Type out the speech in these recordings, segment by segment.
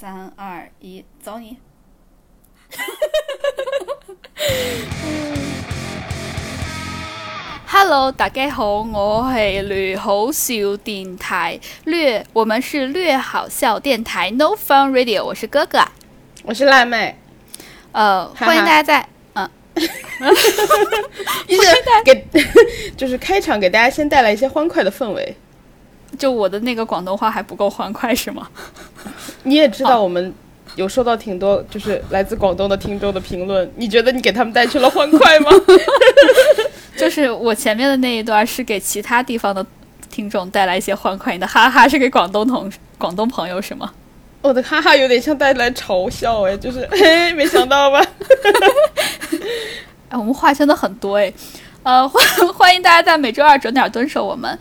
三二一，走你！Hello，大家好，我係略好笑电台略，我们是略好笑电台 No Fun Radio，我是哥哥，我是辣妹，呃，哈哈歡迎大家在，嗯、一直给 就是开场给大家先带来一些欢快的氛围。就我的那个广东话还不够欢快是嗎？你也知道我们有收到挺多就是来自广东的听众的评论，你觉得你给他们带去了欢快吗？就是我前面的那一段是给其他地方的听众带来一些欢快，你的哈哈是给广东同广东朋友是吗？我的哈哈有点像带来嘲笑哎，就是 嘿，没想到吧？哎，我们话真的很多哎，呃，欢欢迎大家在每周二准点蹲守我們，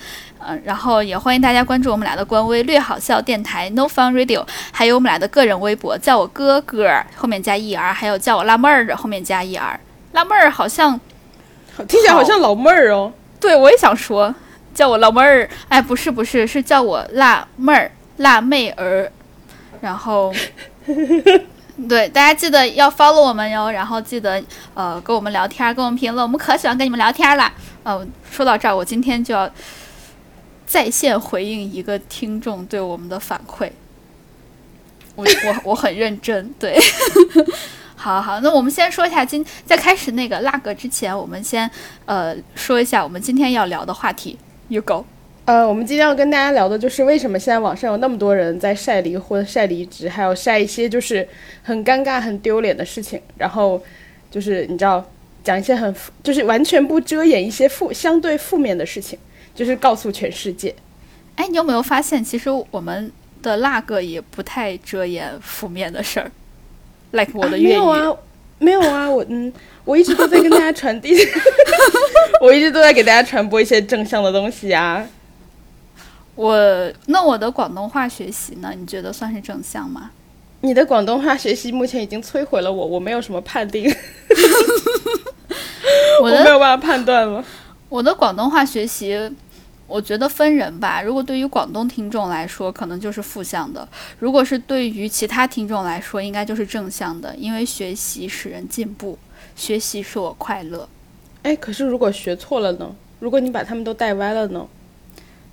呃，然后也欢迎大家关注我们俩的官微“略好笑电台 No Fun Radio”，还有我们俩的个人微博，叫我哥哥后面加 er，还有叫我辣妹儿后面加 er，辣妹儿好像 听起来好像老妹儿哦。对我也想说叫我老妹儿，哎，不是不是，是叫我辣妹儿辣妹儿，然后。对，大家记得要 follow 我们哟，然后记得呃跟我们聊天，跟我们评论，我们可喜欢跟你们聊天啦。呃，说到这儿，我今天就要在线回应一个听众对我们的反馈。我我我很认真，对。好好，那我们先说一下今在开始那个拉格之前，我们先呃说一下我们今天要聊的话题。You go。呃，我们今天要跟大家聊的就是为什么现在网上有那么多人在晒离婚、晒离职，还有晒一些就是很尴尬、很丢脸的事情，然后就是你知道讲一些很就是完全不遮掩一些负相对负面的事情，就是告诉全世界。哎，你有没有发现，其实我们的那个也不太遮掩负面的事儿，like 我的啊、沒粵語。有啊，没有啊，我嗯，我一直都在跟大家传递，我一直都在给大家传播一些正向的东西啊。我那我的广东话学习呢？你觉得算是正向吗？你的广东话学习目前已经摧毁了我，我没有什么判定，我的我沒有办法判断了。我的廣東話學習，我觉得分人吧。如果对于广东听众来说，可能就是负向的；如果是对于其他听众来说，应该就是正向的。因为学习使人进步，学习使我快乐。哎，可是如果学错了呢？如果你把他们都带歪了呢？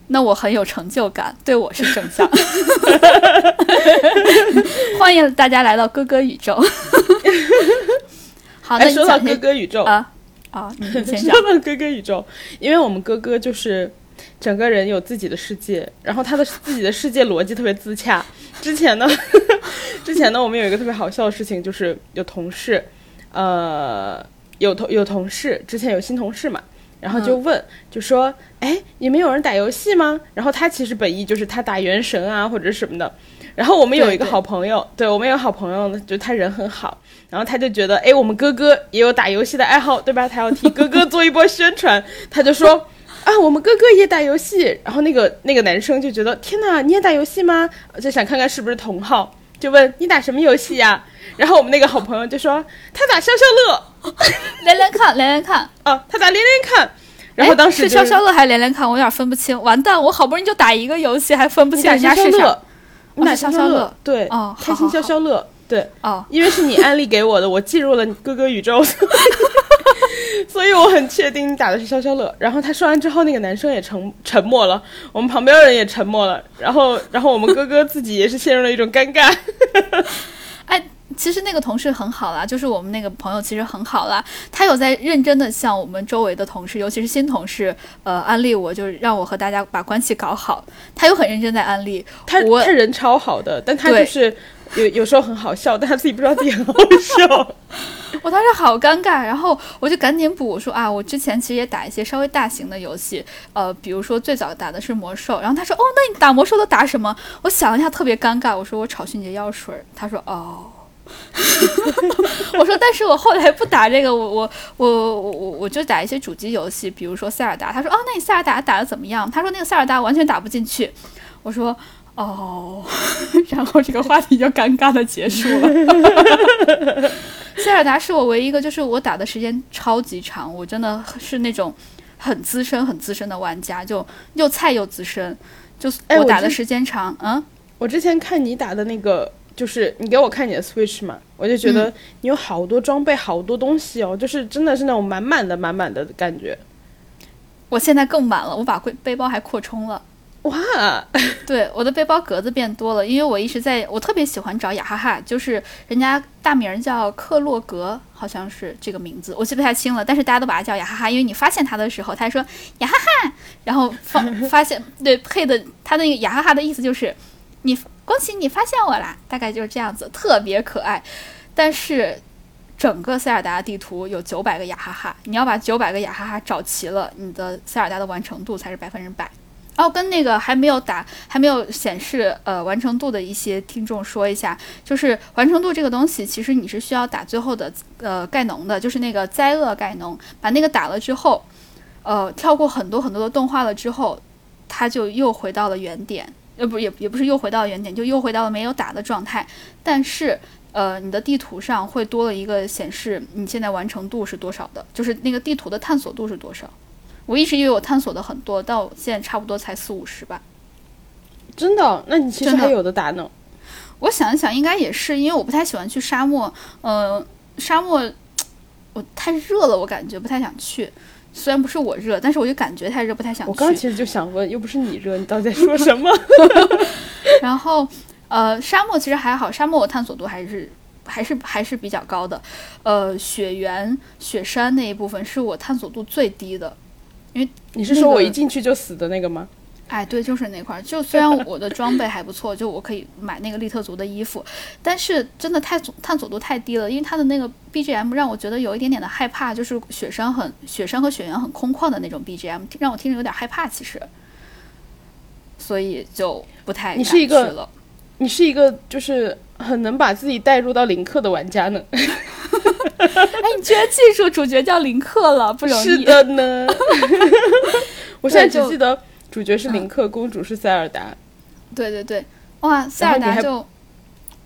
那我很有成就感，对我是正向。欢迎大家来到哥哥宇宙。好，那哎，你說到哥哥宇宙，啊啊，你你先 說講。到哥哥宇宙，因为我们哥哥就是整个人有自己的世界，然后他的自己的世界逻辑特别自洽。之前呢，之前呢，我们有一个特别好笑的事情，就是有同事，呃，有同有同事，之前有新同事嘛。然后就问，就说：“哎，你们有人打游戏吗？”然后他其实本意就是他打原神啊或者什么的。然后我们有一个好朋友，对我们有好朋友呢，就他人很好。然后他就觉得，哎，我们哥哥也有打游戏的爱好，对吧？他要替哥哥做一波宣传，他就說：“啊，我们哥哥也打游戏。”然后那个那个男生就觉得，天哪，你也打游戏吗？就想看看是不是同号，就问你打什么游戏呀？然后我们那个好朋友就说，他打消消乐，连连看，连连看。啊，他打连连看，然后当时、就是是消消乐还是连连看？我有点分不清。完蛋，我好不容易就打一个游戏，还分不清人家是啥。你打消消樂消樂，對，哦开心消消樂，對，哦，因为是你安利给我的，我进入了你哥哥宇宙，所以我很确定你打的是消消乐。然后他说完之后，那个男生也沉沉默了，我们旁边人也沉默了，然后 然后我们哥哥自己也是陷入了一种尴尬。哎，其实那个同事很好啦，就是我们那个朋友其实很好啦，他有在认真的向我们周围的同事，尤其是新同事，呃，安利我，就是让我和大家把关系搞好。他又很认真在安利他，他人超好的，但他就是有有时候很好笑，但他自己不知道自己很好笑。我当时好尴尬，然后我就赶紧补，我說啊，我之前其实也打一些稍微大型的游戏，呃，比如说最早打的是魔兽，然后他说，哦，那你打魔兽都打什么？我想了一下，特别尴尬，我说我炒迅捷药水，他说哦，我说但是我后来不打这个，我我我我我我就打一些主机游戏，比如说塞尔达，他说哦，那你塞尔达打得怎么样？他说那个塞尔达完全打不进去，我说。哦，然后这个话题就尴尬的结束了。塞尔达是我唯一一个，就是我打的时间超级长，我真的是那种很资深、很资深的玩家，就又菜又资深，就是我打的时间长，嗯。我之前看你打的那个就是你给我看你的 Switch 嘛，我就觉得你有好多装备，好多东西哦，就是真的是那种满满的、满满的感觉。我现在更满了，我把背背包还扩充了。哇，对，我的背包格子变多了，因为我一直在，我特别喜欢找雅哈哈，就是人家大名叫克洛格，好像是这个名字，我记不太清了，但是大家都把它叫雅哈哈，因为你发现它的时候，他说雅哈哈，然后发 发现对配的他那个雅哈哈的意思就是你恭喜你发现我啦，大概就是这样子，特别可爱。但是整个塞尔达地图有九百个雅哈哈，你要把九百个雅哈哈找齐了，你的塞尔达的完成度才是百分之百。哦，跟那个还没有打、还没有显示呃完成度的一些听众说一下，就是完成度这个东西，其实你是需要打最后的呃盖农的，就是那个灾厄盖农，把那个打了之后，呃，跳过很多很多的动画了之后，它就又回到了原点，呃，不也也不是又回到原点，就又回到了没有打的状态。但是呃，你的地图上会多了一个显示你现在完成度是多少的，就是那个地图的探索度是多少。我一直以为我探索的很多，但我现在差不多才四五十吧。真的？那你其实还有的打呢。我想一想，应该也是，因为我不太喜欢去沙漠。呃，沙漠我太热了，我感觉不太想去。虽然不是我热，但是我就感觉太热，不太想去。我刚其实就想问，又不是你热，你到底在说什么？然后，呃，沙漠其实还好，沙漠我探索度还是还是还是比较高的。呃，雪原、雪山那一部分是我探索度最低的。因为你是说我一进去就死的那个吗？哎，对，就是那块儿。就虽然我的装备还不错，就我可以买那个利特族的衣服，但是真的太探索度太低了。因为它的那个 BGM 让我觉得有一点点的害怕，就是雪山很雪山和雪原很空旷的那种 BGM，让我听着有点害怕。其实，所以就不太你是一个你是一个就是很能把自己带入到林克的玩家呢。哎，你居然记住主角叫林克了，不容易。是的呢，我现在只记得主角是林克，公主是塞尔达。对对对，哇，塞尔达就，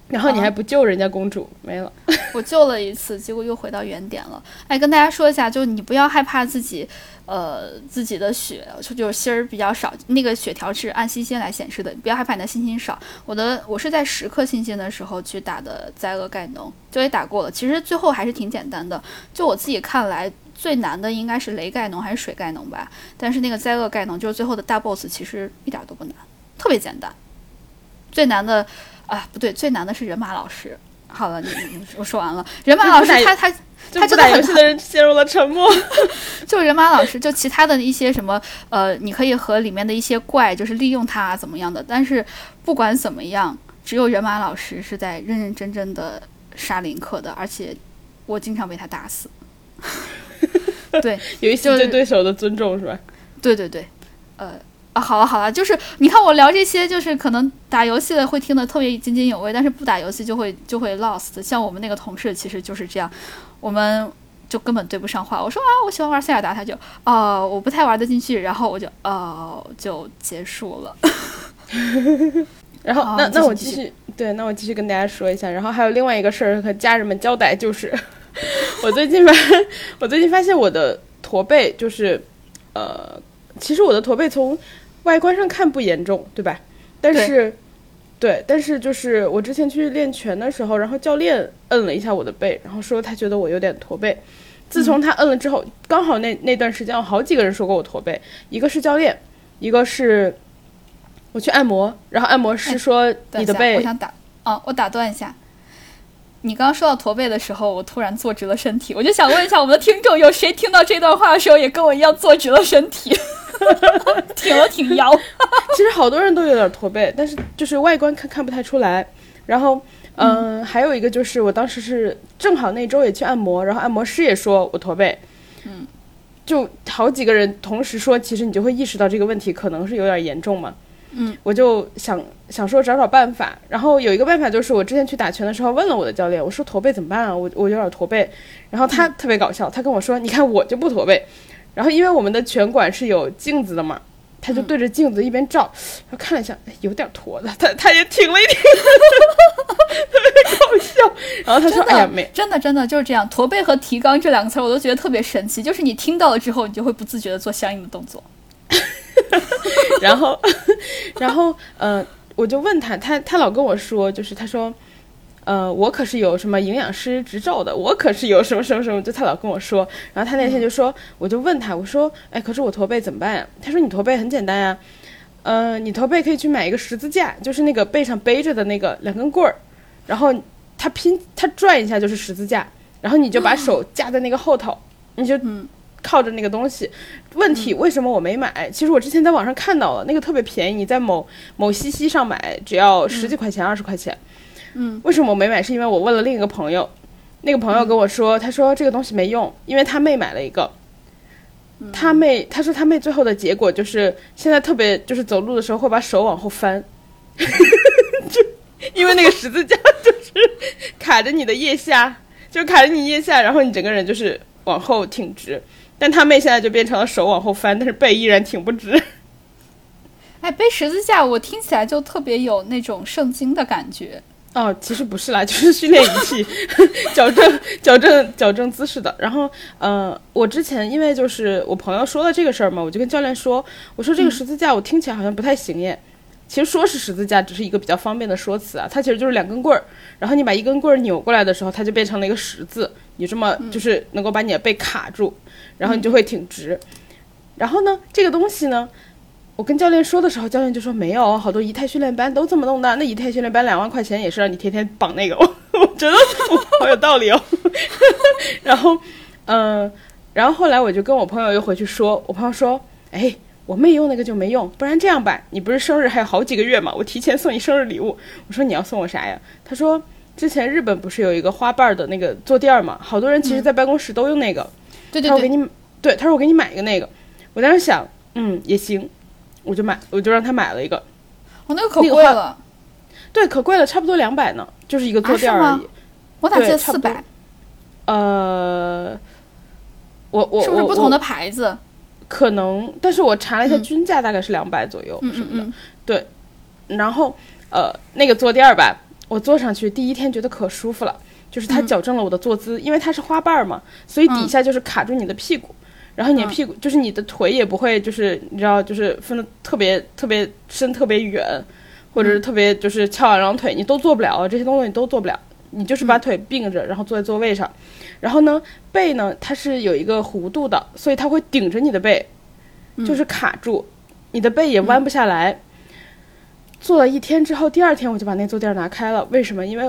然后你还不救人家公主，没了。我救了一次，结果又回到原点了。哎，跟大家说一下，就你不要害怕自己。呃，自己的血就就是心儿比较少，那个血条是按星星来显示的，不要害怕你的星星少。我的我是在十颗星星的时候去打的灾厄盖农，就也打过了。其实最后还是挺简单的，就我自己看来最难的应该是雷盖农还是水盖农吧。但是那个灾厄盖农就是最后的大 boss，其实一点都不难，特别简单。最难的啊，不对，最难的是人马老师。好了，你我说完了，人马老师他他。他就打游戏的人陷入了沉默。就人马老师，就其他的一些什么，呃，你可以和里面的一些怪，就是利用他怎么样的。但是不管怎么样，只有人马老师是在认认真真的杀林克的，而且我经常被他打死。对，有一些对对手的尊重是吧？对对对，呃啊，好了好了，就是你看我聊这些，就是可能打游戏的会听得特别津津有味，但是不打游戏就会就会 lost。像我们那个同事其实就是这样。我们就根本对不上话。我说啊，我喜欢玩塞尔达，他就哦，我不太玩得进去。然后我就哦，就结束了。然后那那我继续对，那我继续跟大家说一下。然后还有另外一个事儿和家人们交代，就是 我最近发我最近发现我的驼背就是呃，其实我的驼背从外观上看不严重，对吧？但是。对，但是就是我之前去练拳的时候，然后教练摁了一下我的背，然后说他觉得我有点驼背。自从他摁了之后，刚好那那段时间有好几个人说过我驼背，一个是教练，一个是我去按摩，然后按摩师说你的背。我想打，哦，我打断一下，你刚刚说到驼背的时候，我突然坐直了身体，我就想问一下我们的听众，有谁听到这段话的时候也跟我一样坐直了身体？挺了挺腰，其实好多人都有点驼背，但是就是外观看看不太出来。然后，嗯，还有一个就是我当时是正好那周也去按摩，然后按摩师也说我驼背，嗯，就好几个人同时说，其实你就会意识到这个问题可能是有点严重嘛。嗯，我就想想说找找办法，然后有一个办法就是我之前去打拳的时候问了我的教练，我说驼背怎么办啊？我我有点驼背，然后他特别搞笑，他跟我说，你看我就不驼背。然后，因为我们的拳馆是有镜子的嘛，他就对着镜子一边照，然后看了一下，有点驼的，他他也挺了一挺，特别搞笑。然后他说：“哎呀，没，真的真的就是这样，驼背和提肛这两个词儿，我都觉得特别神奇。就是你听到了之后，你就会不自觉的做相应的动作。然后，然后，呃，我就问他，他他老跟我说，就是他说，呃，我可是有什么营养师执照的，我可是有什么什么什么，就他老跟我说。然后他那天就说，我就问他，我说，哎，可是我驼背怎么办呀？他说你驼背很简单呀，呃，你驼背可以去买一个十字架，就是那个背上背着的那个两根棍儿，然后他拼他转一下就是十字架，然后你就把手架在那个后头，你就靠着那个东西。问题为什么我没买？其实我之前在网上看到了，那个特别便宜，你在某某西西上买只要十几块钱、二十块钱。嗯，为什么我没买？是因为我问了另一个朋友，那个朋友跟我说，他说这个东西没用，因为他妹买了一个。他妹他说他妹最后的结果就是现在特别就是走路的时候会把手往后翻，就因为那个十字架就是卡着你的腋下，就卡着你腋下，然后你整个人就是往后挺直。但他妹现在就变成了手往后翻，但是背依然挺不直。哎，背十字架，我听起来就特别有那种圣经的感觉。哦，其实不是啦，就是训练仪器，矫正、矫正、矫正姿势的。然后，呃，我之前因为就是我朋友说了这个事儿嘛，我就跟教练说，我说这个十字架我听起来好像不太行耶。其实说是十字架，只是一个比较方便的说辞啊，它其实就是两根棍儿，然后你把一根棍儿扭过来的时候，它就变成了一个十字，你这么就是能够把你的背卡住，然后你就会挺直。然后呢，这个东西呢。我跟教练说的时候，教练就说没有，好多仪态训练班都这么弄的。那仪态训练班两万块钱也是让你天天绑那个，我 我觉得 好有道理哦。然后，嗯，然后后来我就跟我朋友又回去说，我朋友说，哎，我妹用那个就没用，不然这样吧，你不是生日还有好几个月嘛，我提前送你生日礼物。我说你要送我啥呀？他说之前日本不是有一个花瓣的那个坐垫儿嘛，好多人其实在办公室都用那个。对对对。他说我给你，对，他说我给你买一个那个。我当时想，嗯，也行。我就买，我就让他买了一个，哦，那个可贵了，对，可贵了，差不多两百呢，就是一个坐垫而已。我咋记得四百？呃，我我是不是不同的牌子？可能，但是我查了一下均价，大概是两百左右什么的。对，然后呃，那个坐垫儿吧，我坐上去第一天觉得可舒服了，就是它矫正了我的坐姿，因为它是花瓣嘛，所以底下就是卡住你的屁股。然后你的屁股就是你的腿也不会，就是你知道，就是分的特别特别伸特别远，或者是特别就是翘二郎腿，你都做不了这些东西，你都做不了。你就是把腿并着，然后坐在座位上，然后呢，背呢它是有一个弧度的，所以它会顶着你的背，就是卡住，你的背也弯不下来。做了一天之后，第二天我就把那坐垫拿开了。为什么？因为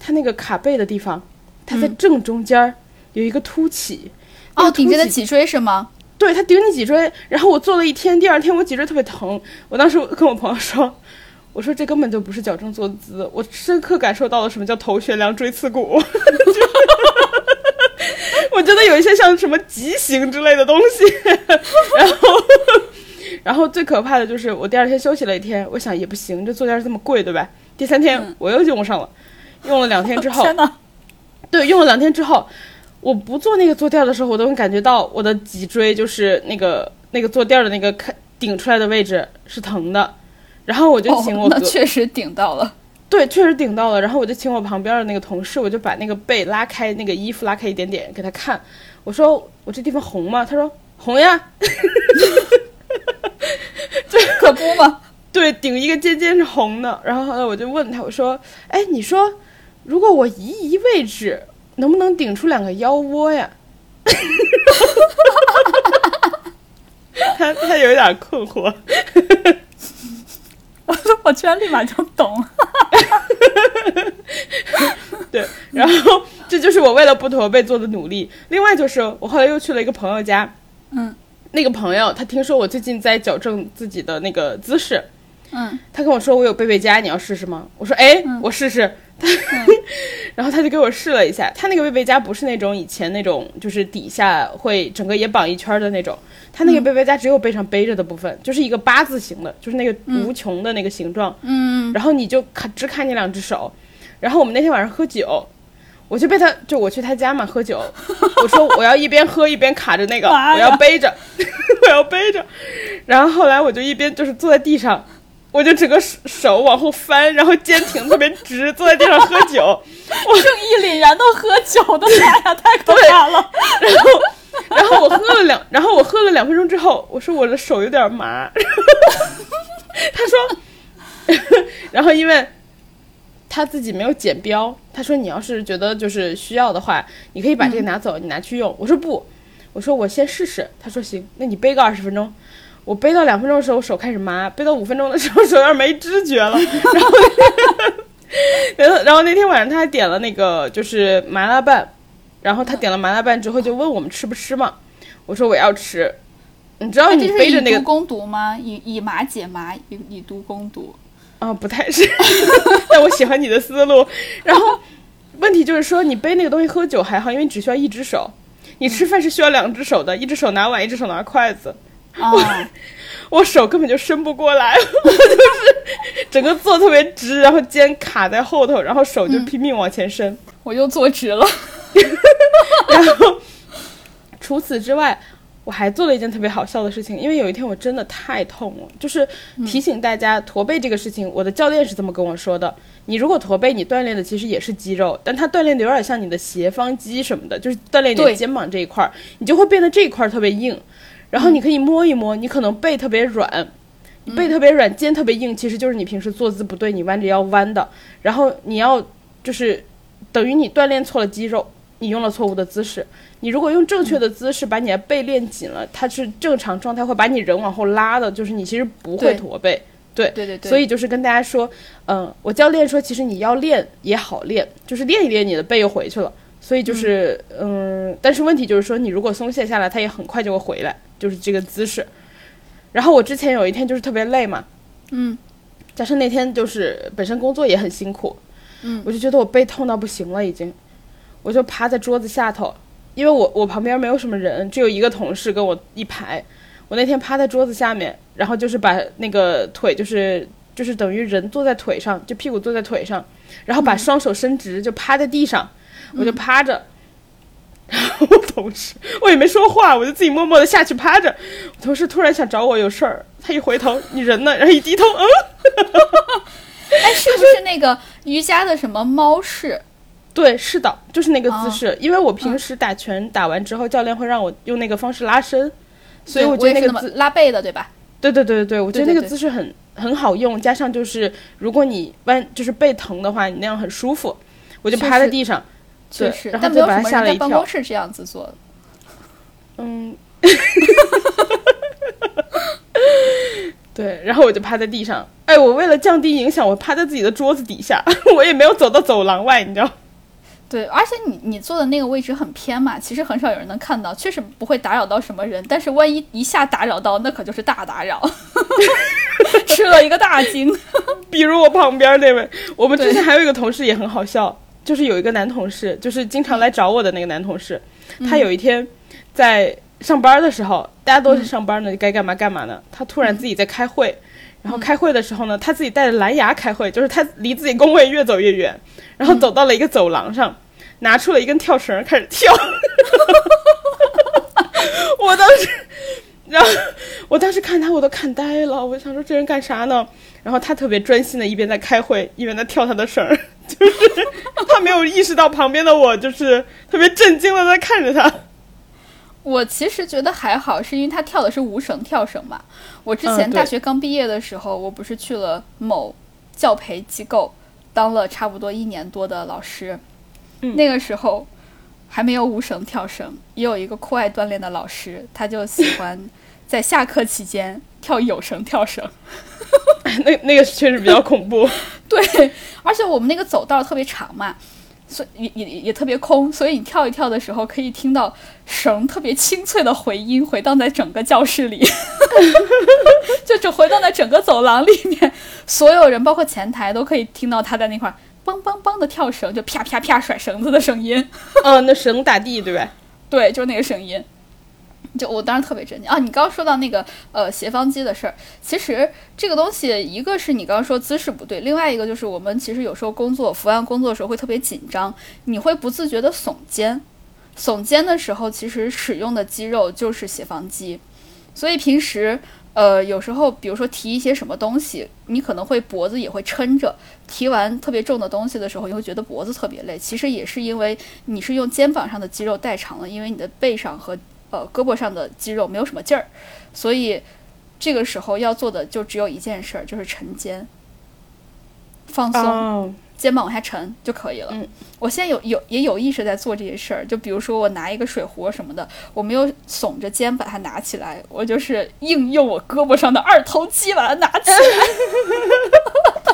它那个卡背的地方，它在正中间有一个凸起。哦，顶着的脊椎是吗？对，它顶你脊椎。然后我坐了一天，第二天我脊椎特别疼。我当时跟我朋友说：“我说这根本就不是矫正坐姿，我深刻感受到了什么叫头悬梁锥刺股。”我觉得有一些像什么畸形之类的东西。然后，然后最可怕的就是我第二天休息了一天，我想也不行，这坐垫这么贵，对吧？第三天我又用上了，用了两天之后，天对，用了两天之后。我不坐那个坐垫的时候，我都能感觉到我的脊椎就是那个那个坐垫的那个开顶出来的位置是疼的，然后我就请我那确实顶到了，对，确实顶到了。然后我就请我旁边的那个同事，我就把那个背拉开，那个衣服拉开一点点给他看，我说我这地方红吗？他说红呀，这 可不嘛？对，顶一个尖尖是红的。然后后来我就问他，我说，哎，你说如果我移移位置？能不能顶出两个腰窝呀？他他有点困惑，我 我居然立马就懂。对，然后这就是我为了不驼背做的努力。另外就是我后来又去了一个朋友家，嗯，那个朋友他听说我最近在矫正自己的那个姿势，嗯，他跟我说我有背背佳，你要试试吗？我说哎，我试试。然后他就给我试了一下，他那个背背佳不是那种以前那种，就是底下会整个也绑一圈的那种，他那个背背佳只有背上背着的部分，就是一个八字形的，就是那个无穷的那个形状。嗯，然后你就看只看你两只手，然后我们那天晚上喝酒，我就被他就我去他家嘛喝酒，我说我要一边喝一边卡着那个，我要背着，我要背着，然后后来我就一边就是坐在地上。我就整个手往后翻，然后肩挺特别直，坐在地上喝酒。我正义凛然的喝酒我的妈呀，太可怕了。然后，然后我喝了两，然后我喝了两分钟之后，我说我的手有点麻。他说，然后因为。他自己没有剪标，他说你要是觉得就是需要的话，你可以把这个拿走，你拿去用。我说不，我说我先试试。他说行，那你背个二十分钟。我背到两分钟的时候我手开始麻，背到五分钟的时候 手有点没知觉了。然后，然后然后那天晚上他还点了那个就是麻辣拌，然后他点了麻辣拌之后就问我们吃不吃嘛，我说我要吃。你知道你背着那个攻读吗？以以麻解麻，以以毒攻毒。啊，不太是，但我喜欢你的思路。然后问题就是说，你背那个东西喝酒还好，因为你只需要一只手；你吃饭是需要两只手的，一只手拿碗，一只手拿筷子。啊，我手根本就伸不过来，我就是整个坐特别直，然后肩卡在后头，然后手就拼命往前伸。我又坐直了。然后除此之外。我还做了一件特别好笑的事情，因为有一天我真的太痛了，就是提醒大家驼背这个事情。我的教练是这么跟我说的：你如果驼背，你锻炼的其实也是肌肉，但它锻炼的有点像你的斜方肌什么的，就是锻炼你的肩膀这一块儿，你就会变得这一块儿特别硬。然后你可以摸一摸，你可能背特别软，背特别软，肩特别硬，其实就是你平时坐姿不对，你弯着腰弯的。然后你要就是等于你锻炼错了肌肉。你用了错误的姿势，你如果用正确的姿势把你的背练紧了，它是正常状态，会把你人往后拉的，就是你其实不会驼背。对对对对。所以就是跟大家说，嗯，我教练说，其实你要练也好练，就是练一练你的背又回去了。所以就是嗯，但是问题就是说，你如果松懈下来，它也很快就会回来，就是这个姿势。然后我之前有一天就是特别累嘛，嗯，加上那天就是本身工作也很辛苦，嗯，我就觉得我背痛到不行了已经。我就趴在桌子下头，因为我我旁边没有什么人，只有一个同事跟我一排。我那天趴在桌子下面，然后就是把那个腿，就是就是等于人坐在腿上，就屁股坐在腿上，然后把双手伸直，就趴在地上，我就趴着。然后我同事我也没说话，我就自己默默的下去趴着。我同事突然想找我有事儿，他一回头，你人呢？然后一低头，嗯，哎，是不是那个瑜伽的什么猫式？对，是的，就是那个姿势。因为我平时打拳打完之后，教练会让我用那个方式拉伸，所以我觉得那个姿拉背的，对吧？对对对对对，我觉得那个姿势很很好用。加上就是如果你弯就是背疼的话，你那样很舒服。我就趴在地上，对，然后就把它吓了一跳。办公室这样子做的，嗯 对，然后我就趴在地上。哎，我为了降低影响，我趴在自己的桌子底下，我也没有走到走廊外，你知道。对，而且你你坐的那个位置很偏嘛，其实很少有人能看到，确实不会打扰到什么人。但是万一一下打扰到，那可就是大打扰，吃了一个大惊。比如我旁边那位，我们之前还有一个同事也很好笑，就是有一个男同事，就是经常来找我的那个男同事，他有一天在上班的时候，大家都是上班呢，该干嘛干嘛呢，他突然自己在开会，然后开会的时候呢，他自己带着蓝牙开会，就是他离自己工位越走越远。然后走到了一个走廊上，拿出了一根跳绳开始跳。我当时，然后我当时看他我都看呆了，我想说这人干啥呢？然后他特别专心的一边在开会，一边在跳他的绳，就是他没有意识到旁边的我就是特别震惊的在看着他。我其实觉得还好，是因为他跳的是无绳跳绳嘛。我之前大学刚毕业的时候，我不是去了某教培机构。当了差不多一年多的老师，那个时候还没有无绳跳绳，也有一个酷爱锻炼的老师，他就喜欢在下课期间跳有绳跳绳。那那个确实比较恐怖。对，而且我们那个走道特别长嘛。所以也也也特别空，所以你跳一跳的时候，可以听到绳特别清脆的回音回荡在整个教室里，就只回荡在整个走廊里面，所有人包括前台都可以听到他在那块梆梆梆的跳绳，就啪啪啪甩绳子的声音。嗯，那绳打地对吧？对，就是那个声音。就我当时特别震惊啊！你刚刚说到那个呃斜方肌的事儿，其实这个东西一个是你刚刚说姿势不对，另外一个就是我们其实有时候工作伏案工作的时候会特别紧张，你会不自觉的耸肩，耸肩的时候其实使用的肌肉就是斜方肌，所以平时呃有时候比如说提一些什么东西，你可能会脖子也会撑着，提完特别重的东西的时候，你会觉得脖子特别累，其实也是因为你是用肩膀上的肌肉代偿了，因为你的背上和呃，胳膊上的肌肉没有什么劲儿，所以这个时候要做的就只有一件事儿，就是沉肩、放松。肩膀往下沉就可以了。嗯，我现在有有也有意识在做这些事儿，就比如说我拿一个水壶什么的，我没有耸着肩把它拿起来，我就是硬用我胳膊上的二头肌把它拿起来。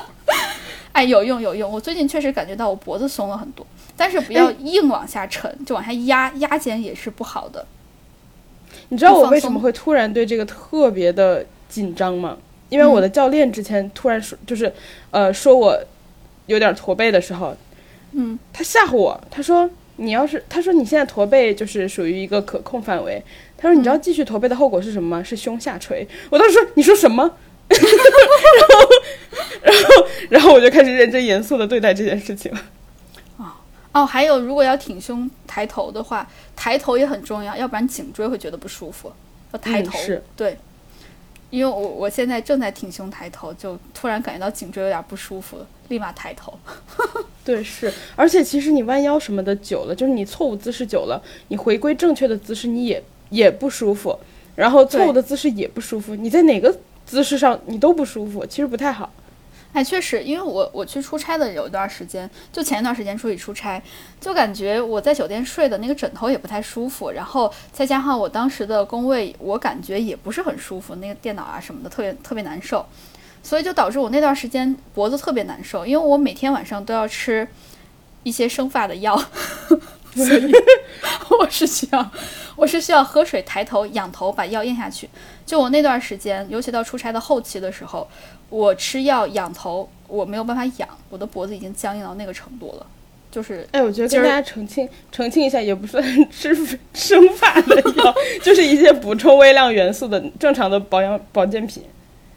哎，有用有用！我最近确实感觉到我脖子松了很多，但是不要硬往下沉，就往下压，压肩也是不好的。你知道我为什么会突然对这个特别的紧张吗？因为我的教练之前突然说，就是呃说我有点驼背的时候，嗯，他吓唬我，他说你要是他说你现在驼背就是属于一个可控范围，他说你知道继续驼背的后果是什么吗？是胸下垂。我当时说你说什么？然后，然后，然后我就开始认真严肃的对待这件事情。哦哦，还有，如果要挺胸抬头的话，抬头也很重要，要不然颈椎会觉得不舒服。要抬头，是对，因为我我现在正在挺胸抬头，就突然感觉到颈椎有点不舒服，立马抬头。对，是，而且其实你弯腰什么的久了，就是你错误姿势久了，你回归正确的姿势，你也也不舒服，然后错误的姿势也不舒服，你在哪个？姿势上你都不舒服，其实不太好。哎，确实，因为我我去出差的有一段时间，就前一段时间出去出差，就感觉我在酒店睡的那个枕头也不太舒服，然后再加上我当时的工位，我感觉也不是很舒服，那个电脑啊什么的特别特别难受，所以就导致我那段时间脖子特别难受，因为我每天晚上都要吃一些生发的药，所以 我是需要。我是需要喝水、抬头、仰头把药咽下去。就我那段时间，尤其到出差的后期的时候，我吃药仰头，我没有办法仰，我的脖子已经僵硬到那个程度了。就是，哎，我觉得跟大家澄清澄清一下，也不算吃生发的药，就是一些补充微量元素的正常的保养保健品。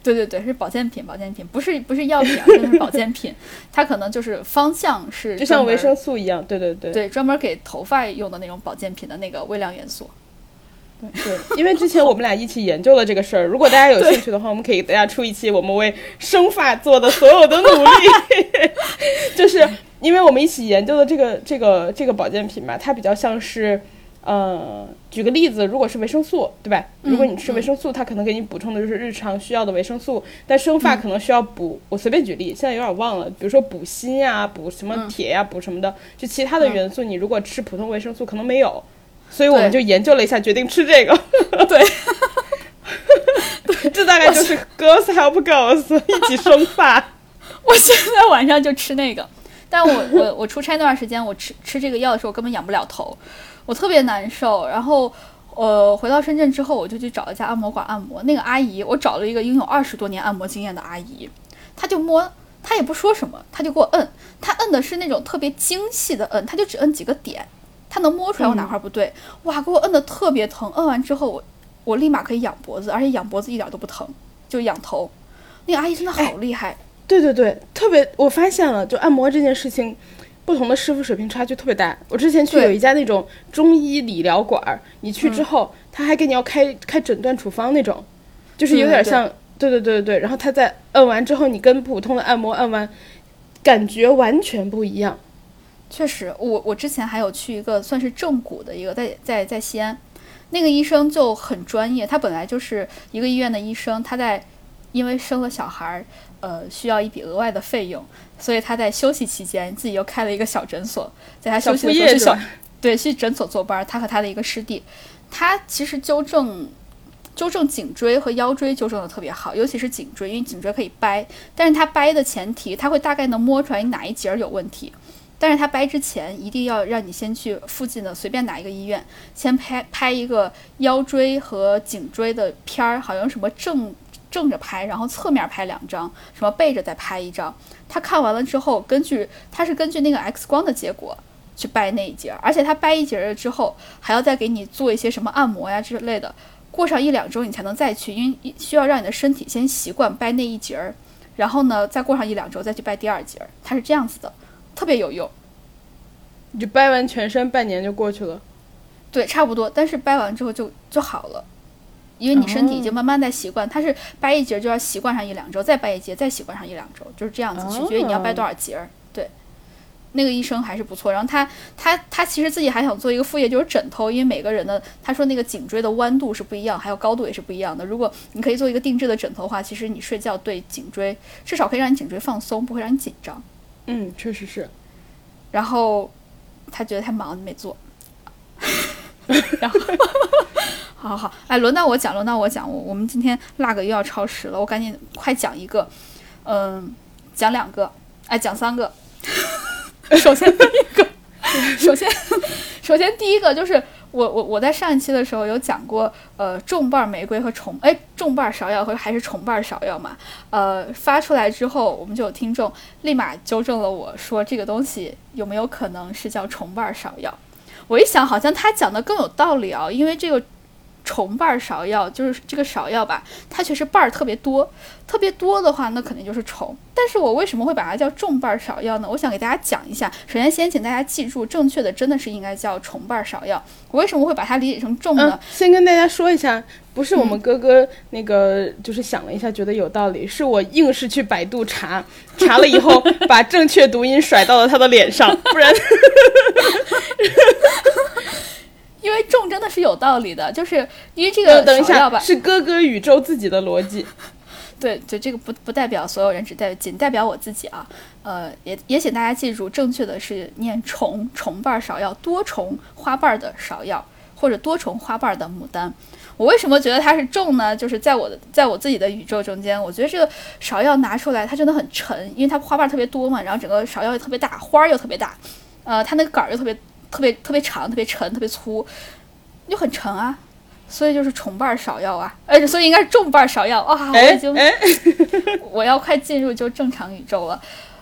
对对对，是保健品，保健品不是不是药品，是保健品。它可能就是方向是就像维生素一样，对对对，对专门给头发用的那种保健品的那个微量元素。对对，因为之前我们俩一起研究了这个事儿，如果大家有兴趣的话，我们可以给大家出一期我们为生发做的所有的努力。就是因为我们一起研究的这个这个这个保健品嘛，它比较像是。呃，举个例子，如果是维生素，对吧？如果你吃维生素，它可能给你补充的就是日常需要的维生素，但生发可能需要补。我随便举例，现在有点忘了，比如说补锌呀，补什么铁呀，补什么的，就其他的元素，你如果吃普通维生素可能没有，所以我们就研究了一下，决定吃这个。对，这大概就是 girls help girls 一起生发。我现在晚上就吃那个，但我我 我出差那段时间，我吃吃这个药的时候，我根本仰不了头。我特别难受，然后，呃，回到深圳之后，我就去找一家按摩馆按摩。那个阿姨，我找了一个拥有二十多年按摩经验的阿姨，她就摸，她也不说什么，她就给我摁，她摁的是那种特别精细的摁，她就只摁几个点，她能摸出来我哪块不对，哇，给我摁的特别疼。摁完之后，我我立马可以仰脖子，而且仰脖子一点都不疼，就仰头。那个阿姨真的好厉害。对对对，特别，我发现了，就按摩这件事情。不同的师傅水平差距特别大。我之前去有一家那种中医理疗馆儿，你去之后，他还给你要开开诊断处方那种，就是有点像，对对对对对。然后他在摁完之后，你跟普通的按摩按完，感觉完全不一样。确实，我我之前还有去一个算是正骨的一个，在在在西安，那个医生就很专业，他本来就是一个医院的医生，他在因为生了小孩儿。呃，需要一笔额外的费用，所以他在休息期间自己又开了一个小诊所，在他休息的时候去小对去诊所坐班。他和他的一个师弟，他其实纠正纠正颈椎和腰椎纠正的特别好，尤其是颈椎，因为颈椎可以掰。但是他掰的前提，他会大概能摸出来你哪一节有问题。但是他掰之前，一定要让你先去附近的随便哪一个医院，先拍拍一个腰椎和颈椎的片儿，好像什么正。正着拍，然后侧面拍两张，什么背着再拍一张。他看完了之后，根据他是根据那个 X 光的结果去掰那一节，而且他掰一节了之后，还要再给你做一些什么按摩呀之类的。过上一两周你才能再去，因为需要让你的身体先习惯掰那一节儿，然后呢，再过上一两周再去掰第二节儿。他是这样子的，特别有用。你就掰完全身半年就过去了？对，差不多。但是掰完之后就就好了。因为你身体已经慢慢在习惯，它是掰一节就要习惯上一两周，再掰一节再习惯上一两周，就是这样子，取决于你要掰多少节儿。对，那个医生还是不错。然后他他他其实自己还想做一个副业，就是枕头，因为每个人的他说那个颈椎的弯度是不一样，还有高度也是不一样的。如果你可以做一个定制的枕头的话，其实你睡觉对颈椎至少可以让你颈椎放松，不会让你紧张。嗯，确实是。然后他觉得太忙没做。然后，好好好，哎，轮到我讲，轮到我讲，我我们今天辣个又要超时了，我赶紧快讲一个，嗯，讲两个，哎，讲三个。首先第一个，首先首先第一个就是我我我在上一期的时候有讲过，呃，重瓣玫瑰和重哎重瓣芍药和还是重瓣芍药嘛，呃，发出来之后，我们就有听众立马纠正了我说这个东西有没有可能是叫重瓣芍药。我一想，好像他讲的更有道理啊，因为这个重瓣芍药就是这个芍药吧，它确实瓣儿特别多，特别多的话，那肯定就是重。但是我为什么会把它叫重瓣芍药呢？我想给大家讲一下。首先，先请大家记住，正确的真的是应该叫重瓣芍药。我为什么会把它理解成重呢？先跟大家说一下，不是我们哥哥那个，就是想了一下觉得有道理，是我硬是去百度查，查了以后 把正确读音甩到了他的脸上，不然。因为重真的是有道理的，就是因为这个等一下吧，是哥哥宇宙自己的逻辑。对就，这个不不代表所有人，只代仅代表我自己啊。呃，也也请大家记住，正确的是念重重瓣芍药，多重花瓣的芍药，或者多重花瓣的牡丹。我为什么觉得它是重呢？就是在我的在我自己的宇宙中间，我觉得这个芍药拿出来它真的很沉，因为它花瓣特别多嘛，然后整个芍药又特别大，花儿又特别大，呃，它那个杆儿又特别。特别特别长，特别沉，特别粗，就很沉啊，所以就是重瓣芍药啊，呃，所以应该是重瓣芍药啊。我已经，我要快进入就正常宇宙了，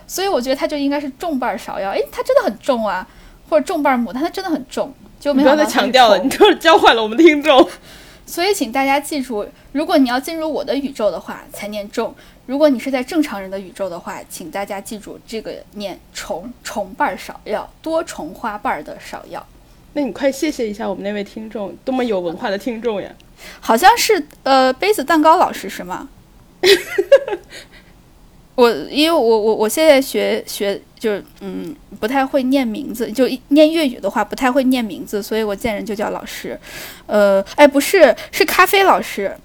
所以我觉得它就应该是重瓣芍药。哎，它真的很重啊，或者重瓣牡丹，它真的很重。就不要再强调了，你就是教坏了我们的听众。所以请大家记住，如果你要进入我的宇宙的话，才念重。如果你是在正常人的宇宙的话，请大家记住这个念重重瓣芍药，多重花瓣的芍药。那你快谢谢一下我们那位听众，多么有文化的听众呀！好像是呃杯子蛋糕老师是吗？我因为我我我现在学学就是嗯不太会念名字，就念粤语的话不太会念名字，所以我见人就叫老师。呃，哎，不是，是咖啡老师。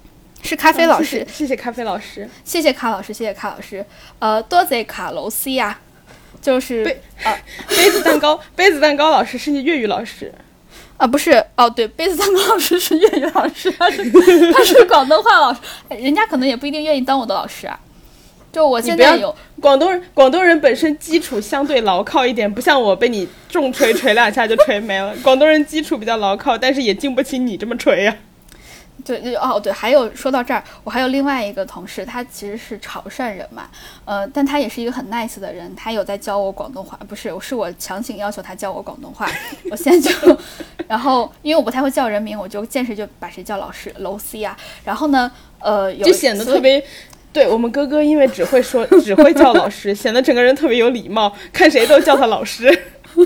是咖啡老师，谢谢咖啡老师，谢谢卡老师，谢谢卡老师。呃，多谢卡罗西呀，就是杯啊，杯子蛋糕，杯子蛋糕老师是你粤语老师啊，不是哦，对，杯子蛋糕老师是粤语老师，他是他是广东话老师，人家可能也不一定愿意当我的老师啊。就我现在有广东人，广东人本身基础相对牢靠一点，不像我被你重锤锤两下就锤没了。广东人基础比较牢靠，但是也经不起你这么锤呀。对，哦对，还有说到这儿，我还有另外一个同事，他其实是潮汕人嘛，呃，但他也是一个很 nice 的人，他有在教我广东话，不是，是我强行要求他教我广东话，我现在就，然后因为我不太会叫人名，我就见谁就把谁叫老师，楼 C 啊，然后呢，呃，就显得特别，对我们哥哥因为只会说，只会叫老师，显得整个人特别有礼貌，看谁都叫他老师。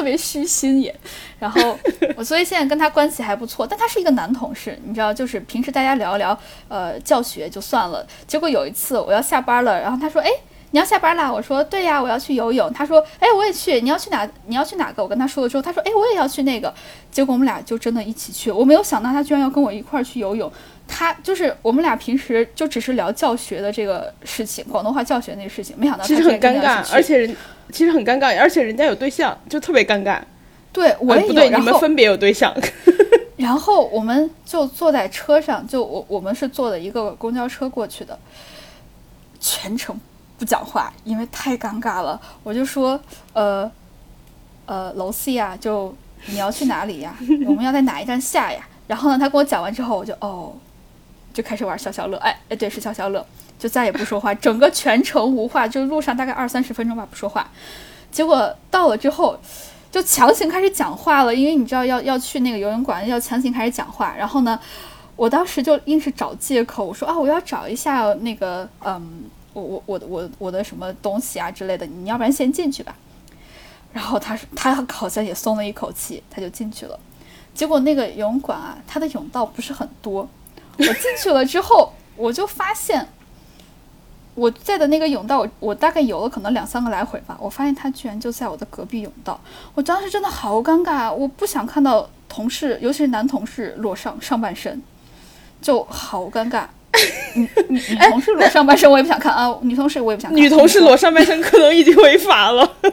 特别虚心也，然后 我所以现在跟他关系还不错，但他是一个男同事，你知道，就是平时大家聊一聊，呃，教学就算了。结果有一次我要下班了，然后他说：“哎，你要下班啦？”我说：“对呀，我要去游泳。”他说：“哎，我也去。你要去哪？你要去哪个？”我跟他说了之后，他说：“哎，我也要去那个。”结果我们俩就真的一起去。我没有想到他居然要跟我一块儿去游泳。他就是我们俩平时就只是聊教学的这个事情，广东话教学那个事情，没想到其实很尴尬，而且人。其实很尴尬，而且人家有对象，就特别尴尬。对，我也不。对，你们分别有对象。然后我们就坐在车上，就我我们是坐的一个公交车过去的，全程不讲话，因为太尴尬了。我就说，呃呃，楼 C 呀，就你要去哪里呀？我们要在哪一站下呀？然后呢，他跟我讲完之后，我就哦，就开始玩消消乐。哎哎，对，是消消乐。就再也不说话，整个全程无话，就路上大概二三十分钟吧不说话，结果到了之后，就强行开始讲话了，因为你知道要要去那个游泳馆，要强行开始讲话。然后呢，我当时就硬是找借口，我说啊，我要找一下那个，嗯，我我我我我的什么东西啊之类的，你要不然先进去吧。然后他他好像也松了一口气，他就进去了。结果那个游泳馆啊，它的泳道不是很多，我进去了之后，我就发现。我在的那个泳道，我大概游了可能两三个来回吧。我发现他居然就在我的隔壁泳道，我当时真的好尴尬，我不想看到同事，尤其是男同事裸上上半身，就好尴尬。女女女同事裸上半身我也不想看啊，女同事我也不想看。女同事裸上半身可能已经违法了。就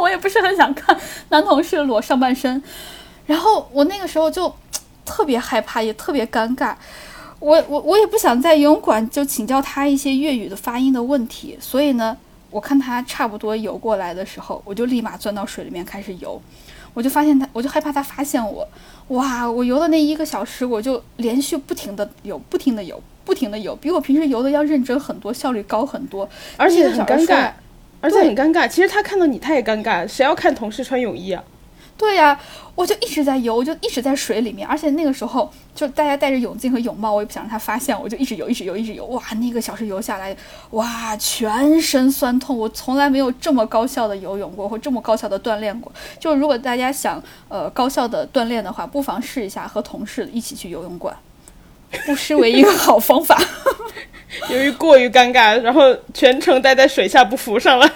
我也不是很想看男同事裸上半身，然后我那个时候就特别害怕，也特别尴尬。我我我也不想在游泳馆就请教他一些粤语的发音的问题，所以呢，我看他差不多游过来的时候，我就立马钻到水里面开始游。我就发现他，我就害怕他发现我。哇！我游的那一个小时，我就连续不停的游，不停的游，不停的游，比我平时游的要认真很多，效率高很多，而且很尴尬，而且很尴尬。其实他看到你，他也尴尬。谁要看同事穿泳衣啊？对呀，我就一直在游，我就一直在水里面，而且那个时候就大家戴着泳镜和泳帽，我也不想让他发现，我就一直游，一直游，一直游。哇，那个小时游下来，哇，全身酸痛，我从来没有这么高效的游泳过，或这么高效的锻炼过。就如果大家想呃高效的锻炼的话，不妨试一下和同事一起去游泳馆，不失为一个好方法。由于过于尴尬，然后全程待在水下不浮上来。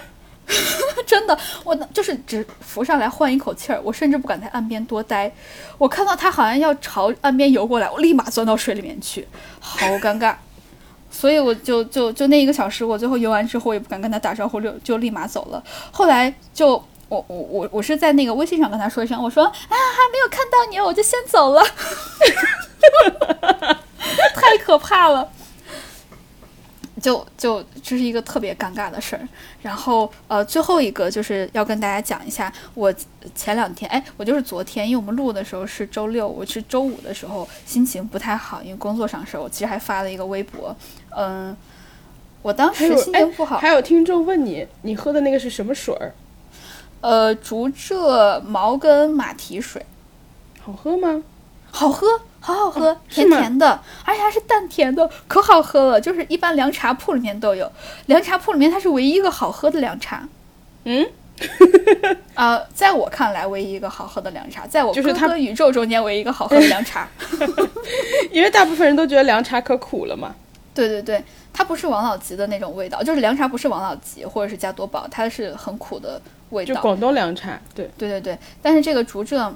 真的，我就是只浮上来换一口气儿，我甚至不敢在岸边多待。我看到他好像要朝岸边游过来，我立马钻到水里面去，好尴尬。所以我就就就那一个小时，我最后游完之后，也不敢跟他打招呼，就就立马走了。后来就我我我我是在那个微信上跟他说一声，我说啊还没有看到你，我就先走了，太可怕了。就就这是一个特别尴尬的事儿，然后呃，最后一个就是要跟大家讲一下，我前两天，哎，我就是昨天，因为我们录的时候是周六，我是周五的时候心情不太好，因为工作上事儿，我其实还发了一个微博，嗯，我当时心情不好，还有听众问你，你喝的那个是什么水儿？呃，竹蔗茅根马蹄水，好喝吗？好喝。好好喝，甜甜的，而且还是淡甜的，可好喝了。就是一般凉茶铺里面都有，凉茶铺里面它是唯一一个好喝的凉茶。嗯，啊，在我看来，唯一一个好喝的凉茶，在我就是它宇宙中间唯一一个好喝的凉茶。因为大部分人都觉得凉茶可苦了嘛。对对对，它不是王老吉的那种味道，就是凉茶不是王老吉或者是加多宝，它是很苦的味道。就广东凉茶，对对对对，但是这个竹蔗。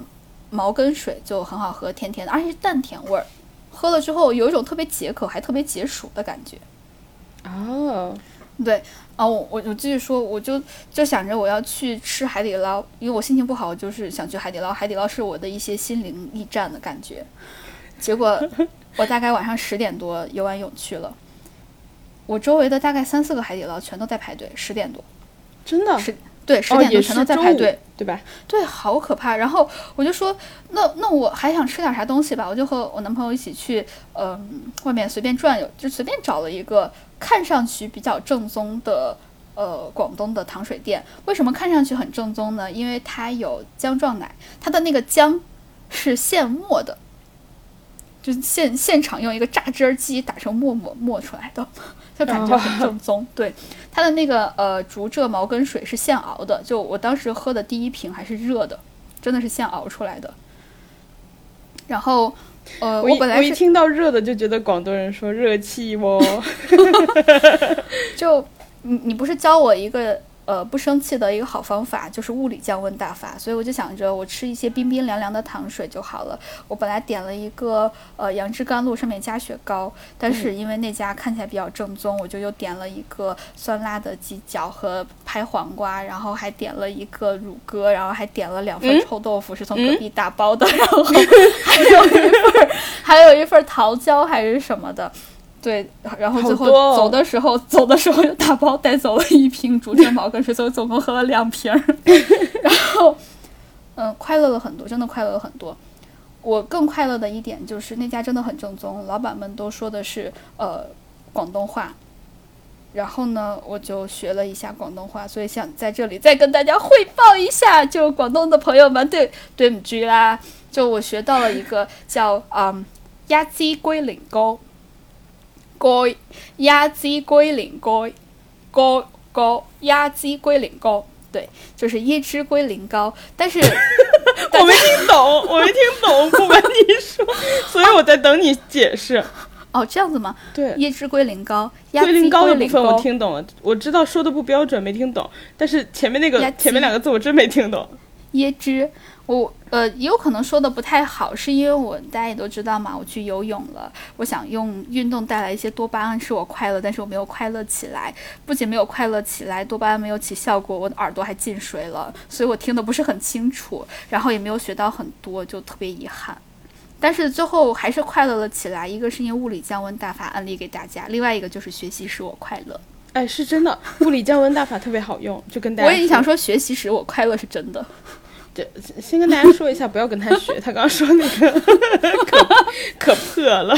毛根水就很好喝，甜甜的，而且是淡甜味儿，喝了之后有一种特别解渴还特别解暑的感觉。哦，对，哦，我我我继续说，我就就想着我要去吃海底捞，因为我心情不好，就是想去海底捞。海底捞是我的一些心灵驿站的感觉。结果我大概晚上十点多游完泳去了，我周围的大概三四个海底捞全都在排队，十点多，真的是。对，十点多全都在排队，对吧？对，好可怕。然后我就说，那那我还想吃点啥东西吧，我就和我男朋友一起去，嗯，外面随便转悠，就随便找了一个看上去比较正宗的，呃，广东的糖水店。为什么看上去很正宗呢？因为它有姜撞奶，它的那个姜是现磨的，就是现现场用一个榨汁机打成沫沫磨出来的。就感觉很正宗，对，它的那个呃竹蔗茅根水是现熬的，就我当时喝的第一瓶还是热的，真的是现熬出来的。然后，呃，我本来我一听到热的就觉得广东人说热气哦，就你你不是教我一个。呃，不生气的一个好方法就是物理降温大法，所以我就想着我吃一些冰冰凉凉的糖水就好了。我本来点了一个呃杨枝甘露，上面加雪糕，但是因为那家看起来比较正宗，我就又点了一个酸辣的鸡脚和拍黄瓜，然后还点了一个乳鸽，然后还点了两份臭豆腐，是从隔壁打包的，然后 还有一份还有一份桃胶还是什么的。对，然后最后走的时候，走的时候又打包带走了一瓶竹蔗茅根水，所以总共喝了两瓶。然后，嗯，快乐了很多，真的快乐了很多。我更快乐的一点就是那家真的很正宗，老板们都说的是呃广东话。然后呢，我就学了一下广东话，所以想在这里再跟大家汇报一下，就广东的朋友们，对对唔住啦，就我学到了一个叫嗯鸭鸡龟苓膏。龟鸭鸡龟苓膏，膏膏鸭鸡龟苓膏，对，就是椰汁龟苓膏。但是 我没听懂，我没听懂，不瞒你说，所以我在等你解释。哦，这样子吗？对，椰汁龟苓膏，龟苓膏的部分我听懂了，我知道说的不标准，没听懂。但是前面那个前面两个字我真没听懂。椰汁，我呃也有可能说的不太好，是因为我大家也都知道嘛，我去游泳了，我想用运动带来一些多巴胺使我快乐，但是我没有快乐起来，不仅没有快乐起来，多巴胺没有起效果，我的耳朵还进水了，所以我听的不是很清楚，然后也没有学到很多，就特别遗憾。但是最后还是快乐了起来，一个是因为物理降温大法案例给大家，另外一个就是学习使我快乐。哎，是真的，物理降温大法特别好用，就跟大家。我也想说，学习使我快乐是真的。对，先跟大家说一下，不要跟他学。他刚刚说那个可可破了。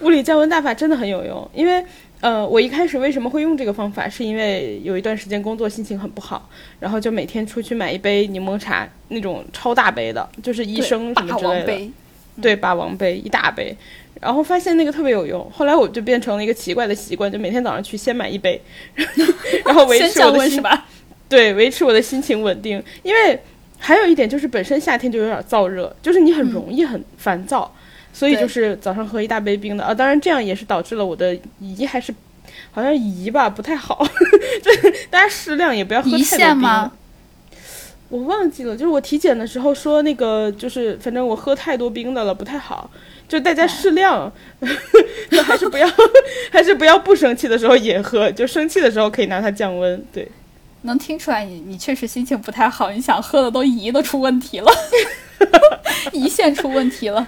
物理降温大法真的很有用，因为呃，我一开始为什么会用这个方法，是因为有一段时间工作心情很不好，然后就每天出去买一杯柠檬茶，那种超大杯的，就是医生什么之类的，对，霸王杯一大杯，然后发现那个特别有用。后来我就变成了一个奇怪的习惯，就每天早上去先买一杯，然后维持我的是吧？对，维持我的心情稳定，因为还有一点就是本身夏天就有点燥热，就是你很容易很烦躁，所以就是早上喝一大杯冰的。啊。当然这样也是导致了我的胰还是好像胰吧不太好，就大家适量也不要喝太多冰。我忘记了，就是我体检的时候说那个就是反正我喝太多冰的了不太好，就大家适量，就还是不要 还是不要不生气的时候也喝，就生气的时候可以拿它降温，对。能听出来你你确实心情不太好，你想喝的都胰都出问题了，胰腺出问题了。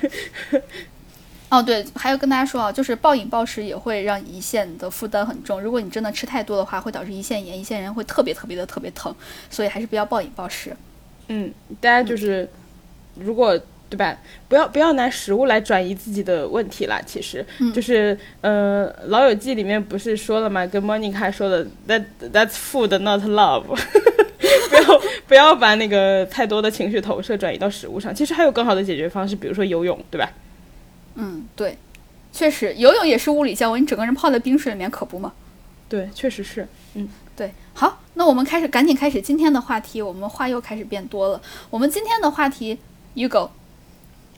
哦，对，还有跟大家说啊，就是暴饮暴食也会让胰腺的负担很重。如果你真的吃太多的话，会导致胰腺炎，胰腺炎会特别特别的特别疼，所以还是不要暴饮暴食。嗯，大家就是如果。对吧？不要不要拿食物来转移自己的问题啦。其实就是，呃，《老友记》里面不是说了吗？跟 Monica 说的，That That's food, not love。不要不要把那个太多的情绪投射转移到食物上。其实还有更好的解决方式，比如说游泳，对吧？嗯，对，确实游泳也是物理降温。你整个人泡在冰水里面，可不嘛？对，确实是。嗯，对。好，那我们开始，赶紧开始今天的话题。我们话又开始变多了。我们今天的话题，You go。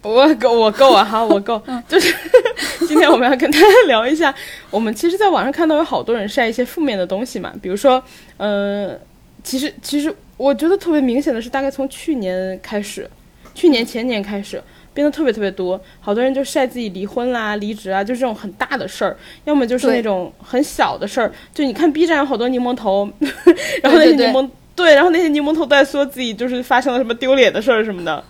我够，我够啊！哈，我够。就是 今天我们要跟大家聊一下，我们其实在网上看到有好多人晒一些负面的东西嘛，比如说，呃，其实其实我觉得特别明显的是，大概从去年开始，去年前年开始变得特别特别多，好多人就晒自己离婚啦、离职啊，就这种很大的事儿，要么就是那种很小的事儿，就你看 B 站有好多柠檬头，然后那些柠檬对，然后那些柠檬头在说自己就是发生了什么丢脸的事儿什么的。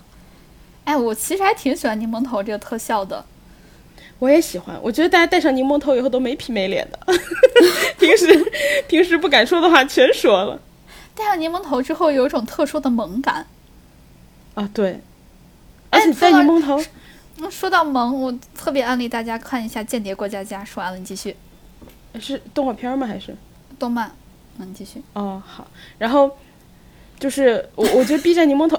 哎，我其实还挺喜欢柠檬头这个特效的。我也喜欢，我觉得大家戴上柠檬头以后都没皮没脸的。平时平时不敢说的话全说了。戴上柠檬头之后，有一种特殊的萌感。啊，对。而且戴柠檬头，说到萌，我特别安利大家看一下《间谍过家家》。说完了，你继续。是动画片吗？还是动漫？嗯，你继续。哦，好。然后就是我，我觉得 B 站柠檬头。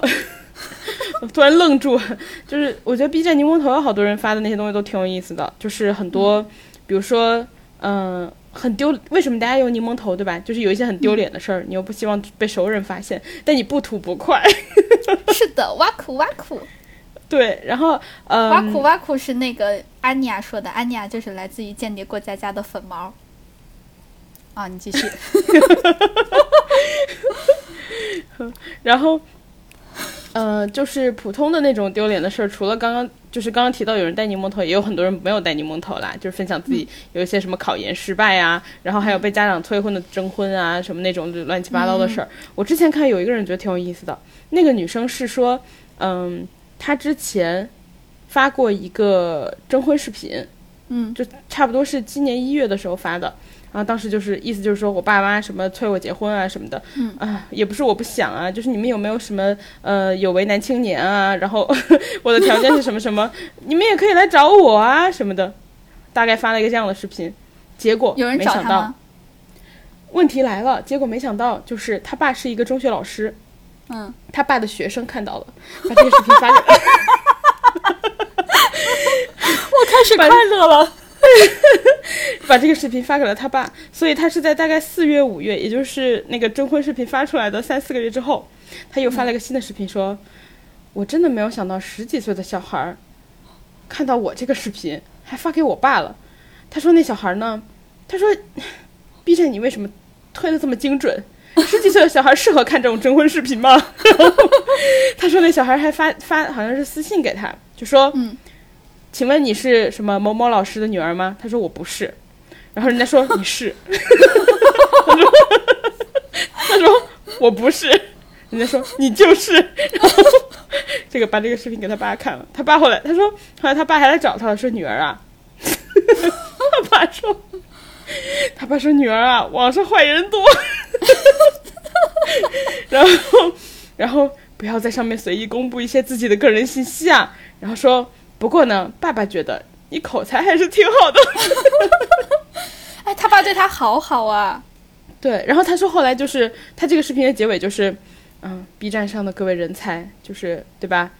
我突然愣住，就是我觉得 B 站柠檬头有好多人发的那些东西都挺有意思的，就是很多，比如说，嗯，很丢，为什么大家用柠檬头，对吧？就是有一些很丢脸的事儿，你又不希望被熟人发现，但你不吐不快。是的，挖苦挖苦。对，然后，呃，挖苦挖苦是那个安妮亚说的，安妮亚就是来自于间谍过家家的粉毛。啊，你继续。然后。呃，就是普通的那种丢脸的事儿，除了刚刚就是刚刚提到有人戴柠檬头，也有很多人没有戴柠檬头啦，就是分享自己有一些什么考研失败啊，然后还有被家长催婚的征婚啊，什么那种乱七八糟的事儿。我之前看有一个人觉得挺有意思的，那个女生是说，嗯，她之前发过一个征婚视频，嗯，就差不多是今年一月的时候发的。然后当时就是意思就是说我爸妈什么催我结婚啊什么的，嗯啊也不是我不想啊，就是你们有没有什么呃有为男青年啊？然后 我的条件是什么什么，你们也可以来找我啊什么的，大概发了一个这样的视频，结果有人没想到？问题来了，结果没想到就是他爸是一个中学老师，嗯，他爸的学生看到了，把这个视频发给，我开始快乐了。把这个视频发给了他爸，所以他是在大概四月、五月，也就是那个征婚视频发出来的三四个月之后，他又发了一个新的视频，说：“我真的没有想到十几岁的小孩看到我这个视频还发给我爸了。”他说：“那小孩呢？他说，B 站你为什么推的这么精准？十几岁的小孩适合看这种征婚视频吗？” 他说那小孩还发发好像是私信给他，就说，嗯，请问你是什么某某老师的女儿吗？他说我不是，然后人家说 你是，他说他说我不是，人家说你就是，然后这个把这个视频给他爸看了，他爸后来他说后来他爸还来找他了，说女儿啊，他爸说他爸说女儿啊，网上坏人多，然后然后不要在上面随意公布一些自己的个人信息啊，然后说不过呢，爸爸觉得你口才还是挺好的。哎，他爸对他好好啊。对，然后他说后来就是他这个视频的结尾就是，嗯，B 站上的各位人才，就是对吧？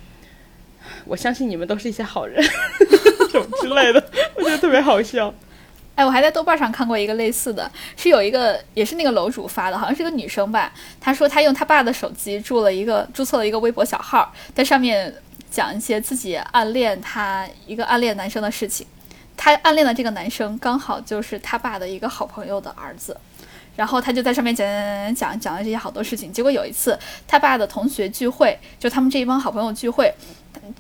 我相信你们都是一些好人，什么之类的，我觉得特别好笑。哎，我还在豆瓣上看过一个类似的，是有一个也是那个楼主发的，好像是个女生吧。她说她用她爸的手机注了一个注册了一个微博小号，在上面讲一些自己暗恋他一个暗恋男生的事情。他暗恋的这个男生刚好就是他爸的一个好朋友的儿子。然后他就在上面讲讲讲讲了这些好多事情。结果有一次，他爸的同学聚会，就他们这一帮好朋友聚会，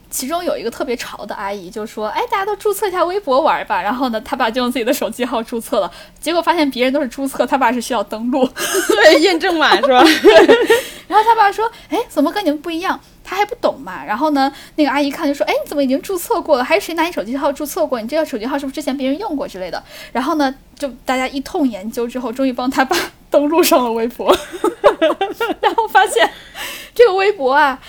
其中有一个特别潮的阿姨就说：“哎，大家都注册一下微博玩吧。”然后呢，他爸就用自己的手机号注册了，结果发现别人都是注册，他爸是需要登录。对，验证码 是吧？然后他爸说：“哎，怎么跟你们不一样？”他还不懂嘛。然后呢，那个阿姨看就说：“哎，你怎么已经注册过了？还是谁拿你手机号注册过？你这个手机号是不是之前别人用过之类的？”然后呢，就大家一通研究之后，终于帮他爸登录上了微博，然后发现这个微博啊，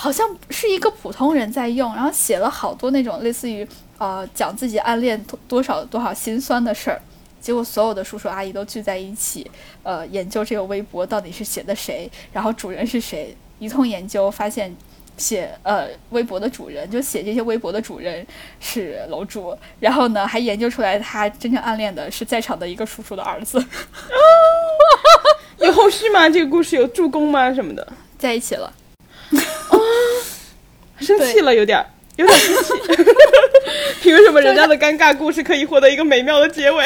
好像是一个普通人在用，然后写了好多那种类似于呃讲自己暗恋多多少多少心酸的事儿。结果所有的叔叔阿姨都聚在一起，呃，研究这个微博到底是写的谁，然后主人是谁。一通研究发现，写呃微博的主人就写这些微博的主人是楼主，然后呢还研究出来他真正暗恋的是在场的一个叔叔的儿子，有后续吗？这个故事有助攻吗？什么的？在一起了。生气了，有点儿，有点生气。凭什么人家的尴尬故事可以获得一个美妙的结尾？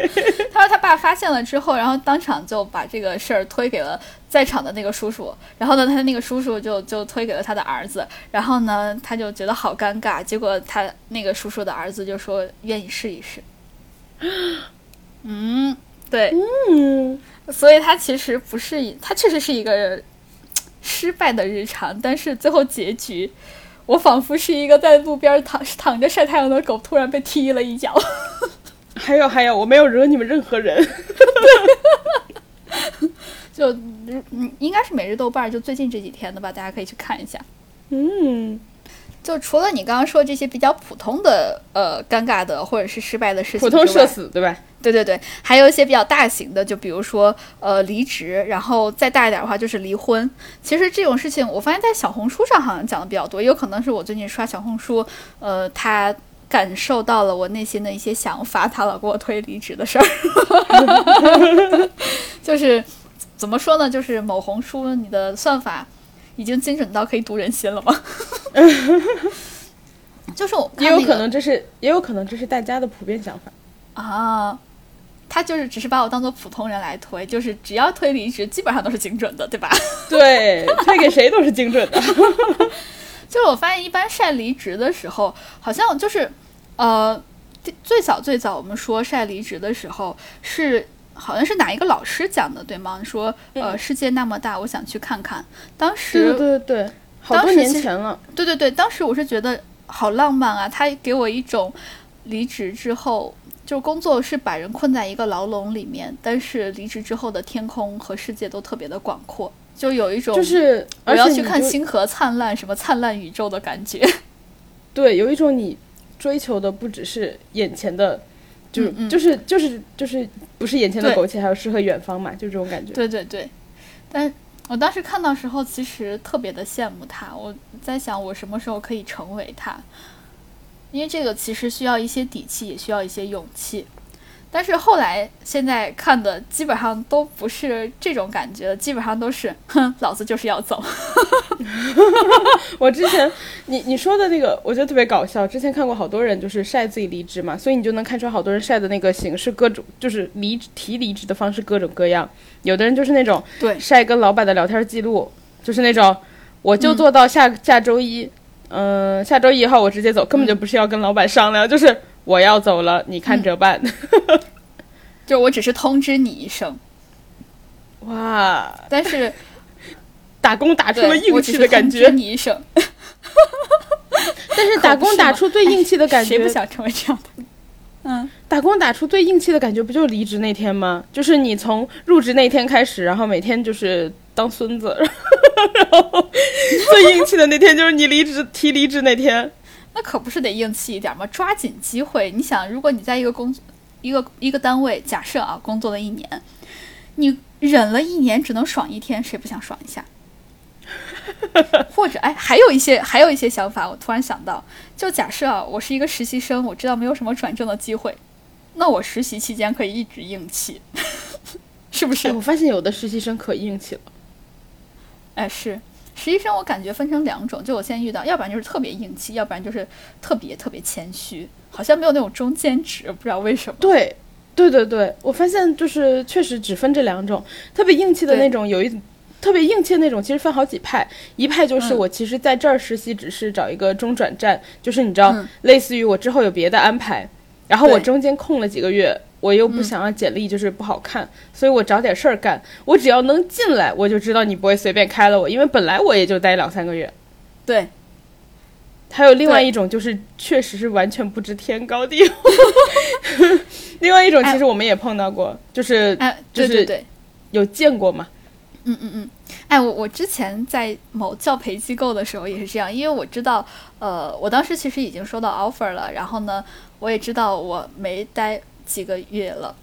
他说他爸发现了之后，然后当场就把这个事儿推给了在场的那个叔叔，然后呢，他那个叔叔就就推给了他的儿子，然后呢，他就觉得好尴尬，结果他那个叔叔的儿子就说愿意试一试。嗯，对，嗯，所以他其实不是，他确实是一个失败的日常，但是最后结局，我仿佛是一个在路边躺躺着晒太阳的狗，突然被踢了一脚。还有还有，我没有惹你们任何人。就嗯，应该是每日豆瓣，就最近这几天的吧，大家可以去看一下。嗯，就除了你刚刚说这些比较普通的呃尴尬的或者是失败的事情，普通社。死对吧？对对对，还有一些比较大型的，就比如说呃离职，然后再大一点的话就是离婚。其实这种事情，我发现在小红书上好像讲的比较多，也有可能是我最近刷小红书，呃，他感受到了我内心的一些想法，他老给我推离职的事儿，就是怎么说呢？就是某红书你的算法已经精准到可以读人心了吗？就是我看也有可能这是，也有可能这是大家的普遍想法。啊，他就是只是把我当做普通人来推，就是只要推离职，基本上都是精准的，对吧？对，推给谁都是精准的。就是我发现一般晒离职的时候，好像就是呃，最最早最早我们说晒离职的时候是。好像是哪一个老师讲的，对吗？说，呃，世界那么大，我想去看看。当时，对对对对，好多年前了。对对对，当时我是觉得好浪漫啊！他给我一种离职之后，就工作是把人困在一个牢笼里面，但是离职之后的天空和世界都特别的广阔，就有一种就是，我要去看星河灿烂，什么灿烂宇宙的感觉。对，有一种你追求的不只是眼前的，就、嗯嗯就是就是就是不是眼前的苟且，还有诗和远方嘛，就这种感觉。对对对，但我当时看到时候，其实特别的羡慕他。我在想，我什么时候可以成为他？因为这个其实需要一些底气，也需要一些勇气。但是后来现在看的基本上都不是这种感觉，基本上都是，哼，老子就是要走。我之前你你说的那个，我觉得特别搞笑。之前看过好多人就是晒自己离职嘛，所以你就能看出来好多人晒的那个形式各种，就是离提离职的方式各种各样。有的人就是那种对晒跟老板的聊天记录，就是那种我就做到下、下周一，嗯、下周一号我直接走，根本就不是要跟老板商量，就是我要走了，你看着办。就我只是通知你一声，哇，但是打工打出了硬气的感通知觉，你一声，但是打工打出最硬气的感觉，谁不想成为这样的？嗯，打工打出最硬气的感觉，不就是离职那天吗？就是你从入职那天开始，然后每天就是当孙子，然后最硬气的那天就是你离职提离职那天。那可不是得硬气一点吗？抓紧机会。你想，如果你在一个工一个一个单位，假设啊，工作了一年，你忍了一年，只能爽一天，谁不想爽一下？或者，哎，还有一些还有一些想法，我突然想到，就假设啊，我是一个实习生，我知道没有什么转正的机会，那我实习期间可以一直硬气，是不哎，是？我发现有的实习生可硬气了。哎，是实习生，我感觉分成两种，就我现在遇到，要不然就是特别硬气，要不然就是特别特别谦虚，好像没有那种中间值，不知道为什么。对，对对对，我发现就是确实只分这两种，特别硬气的那种有一。特别硬气的那种，其实分好几派。一派就是嗯我其实在这儿实习，只是找一个中转站，就是你知道，嗯类似于我之后有别的安排，然后我中间空了几个月，我又不嗯想让简历就是不好看，所以我找点事儿干。我只要能进来，我就知道你不会随便开了我，因为本来我也就待两三个月。对，还有另外一种就是，确实是完全不知天高地厚。另外一种其实我们也碰到过，就是哎，就是有见过嘛。嗯嗯嗯，哎，我我之前在某教培机构的时候也是这样，因为我知道，呃，我当时其实已经收到 offer 了，然后呢，我也知道我没待几个月了，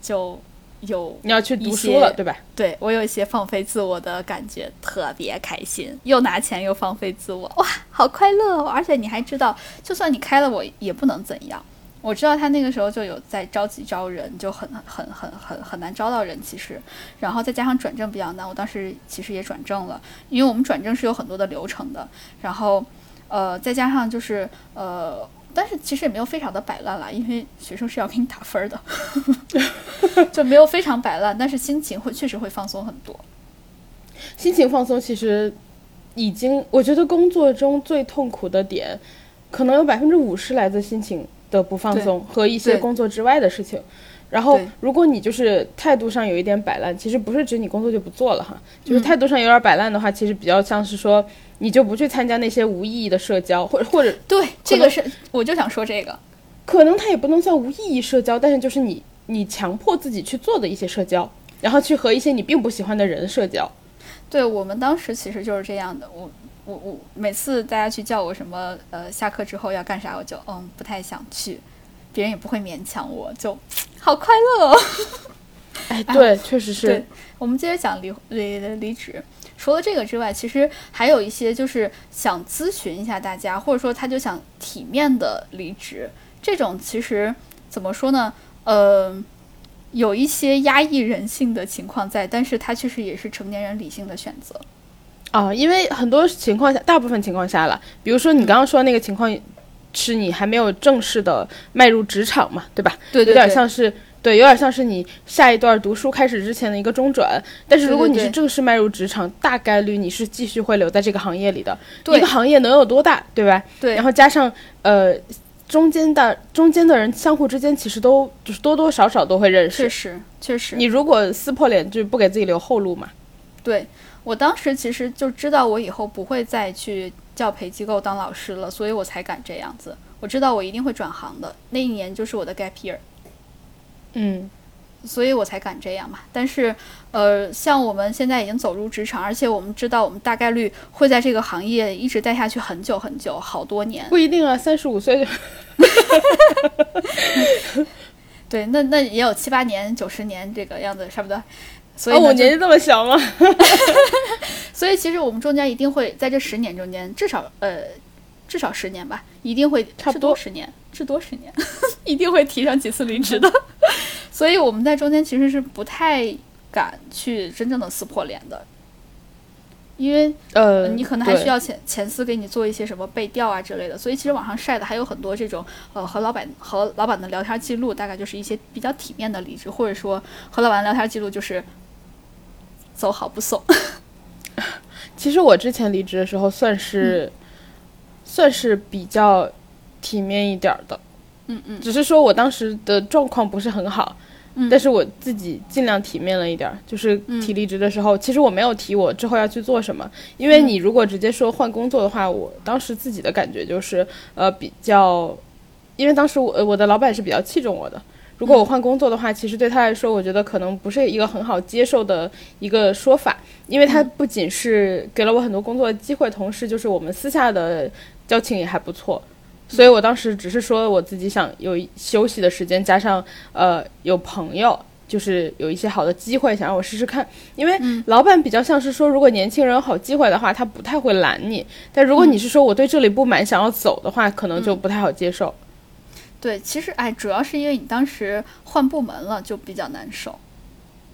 就有你要去读书了，对吧？对我有一些放飞自我的感觉，特别开心，又拿钱又放飞自我，哇，好快乐哦！而且你还知道，就算你开了我也不能怎样。我知道他那个时候就有在着急招人，就很很很很很难招到人，其实，然后再加上转正比较难，我当时其实也转正了，因为我们转正是有很多的流程的，然后呃再加上就是呃，但是其实也没有非常的摆烂啦，因为学生是要给你打分儿的，就没有非常摆烂，但是心情会确实会放松很多。心情放松其实已经，我觉得工作中最痛苦的点，可能有百分之五十来自心情的不放松和一些工作之外的事情。然后，如果你就是态度上有一点摆烂，其实不是指你工作就不做了哈，就是嗯态度上有点摆烂的话，其实比较像是说，你就不去参加那些无意义的社交，或者或者对，这个是我就想说这个，可能它也不能算无意义社交，但是就是你你强迫自己去做的一些社交，然后去和一些你并不喜欢的人社交。对我们当时其实就是这样的。我我我每次大家去叫我什么呃下课之后要干啥，我就嗯不太想去，别人也不会勉强我，就好快乐哦。哎，对，确实是对。我们接着讲离离离职。除了这个之外，其实还有一些就是想咨询一下大家，或者说他就想体面的离职。这种其实怎么说呢？呃，有一些压抑人性的情况在，但是他确实也是成年人理性的选择。啊，因为很多情况下，大部分情况下了，比如说你刚刚说的那个情况，是你还没有正式的迈入职场嘛，对吧？对对有点像是对，有点像是你下一段读书开始之前的一个中转。但是如果你是正式迈入职场，大概率你是继续会留在这个行业里的。一个行业能有多大，对吧？对然后加上呃。中间的中间的人相互之间其实都就是多多少少都会认识确。实确实，你如果撕破脸，就不给自己留后路嘛。对我当时其实就知道我以后不会再去教培机构当老师了，所以我才敢这样子。我知道我一定会转行的，那一年就是我的 gap year。嗯，所以我才敢这样嘛。但是，呃，像我们现在已经走入职场，而且我们知道我们大概率会在这个行业一直待下去很久很久，好多年。不一定啊，三十五岁就 对，那那也有七八年、九十年这个样子，差不多。所哦，我年纪这么小吗？所以其实我们中间一定会在这十年中间，至少呃，至少十年吧，一定会至差不多十年，至多十年，一定会提上几次离职的。所以我们在中间其实是不太敢去真正的撕破脸的，因为呃，你可能还需要前前司给你做一些什么背调啊之类的，所以其实网上晒的还有很多这种呃和老板和老板的聊天记录，大概就是一些比较体面的离职，或者说和老板的聊天记录就是走好不送。其实我之前离职的时候算是、算是比较体面一点儿的，嗯嗯只是说我当时的状况不是很好，嗯但是我自己尽量体面了一点儿。就是提离职的时候，其实我没有提我之后要去做什么，因为你如果直接说换工作的话，我当时自己的感觉就是呃比较，因为当时我呃我的老板是比较器重我的。如果我换工作的话，其实对他来说，我觉得可能不是一个很好接受的一个说法，因为他不仅是给了我很多工作的机会，同时就是我们私下的交情也还不错。所以我当时只是说我自己想有休息的时间，加上呃有朋友，就是有一些好的机会想让我试试看。因为老板比较像是说，如果年轻人有好机会的话，他不太会拦你；但如果你是说我对这里不满，想要走的话，可能就不太好接受。对，其实哎，主要是因为你当时换部门了，就比较难受。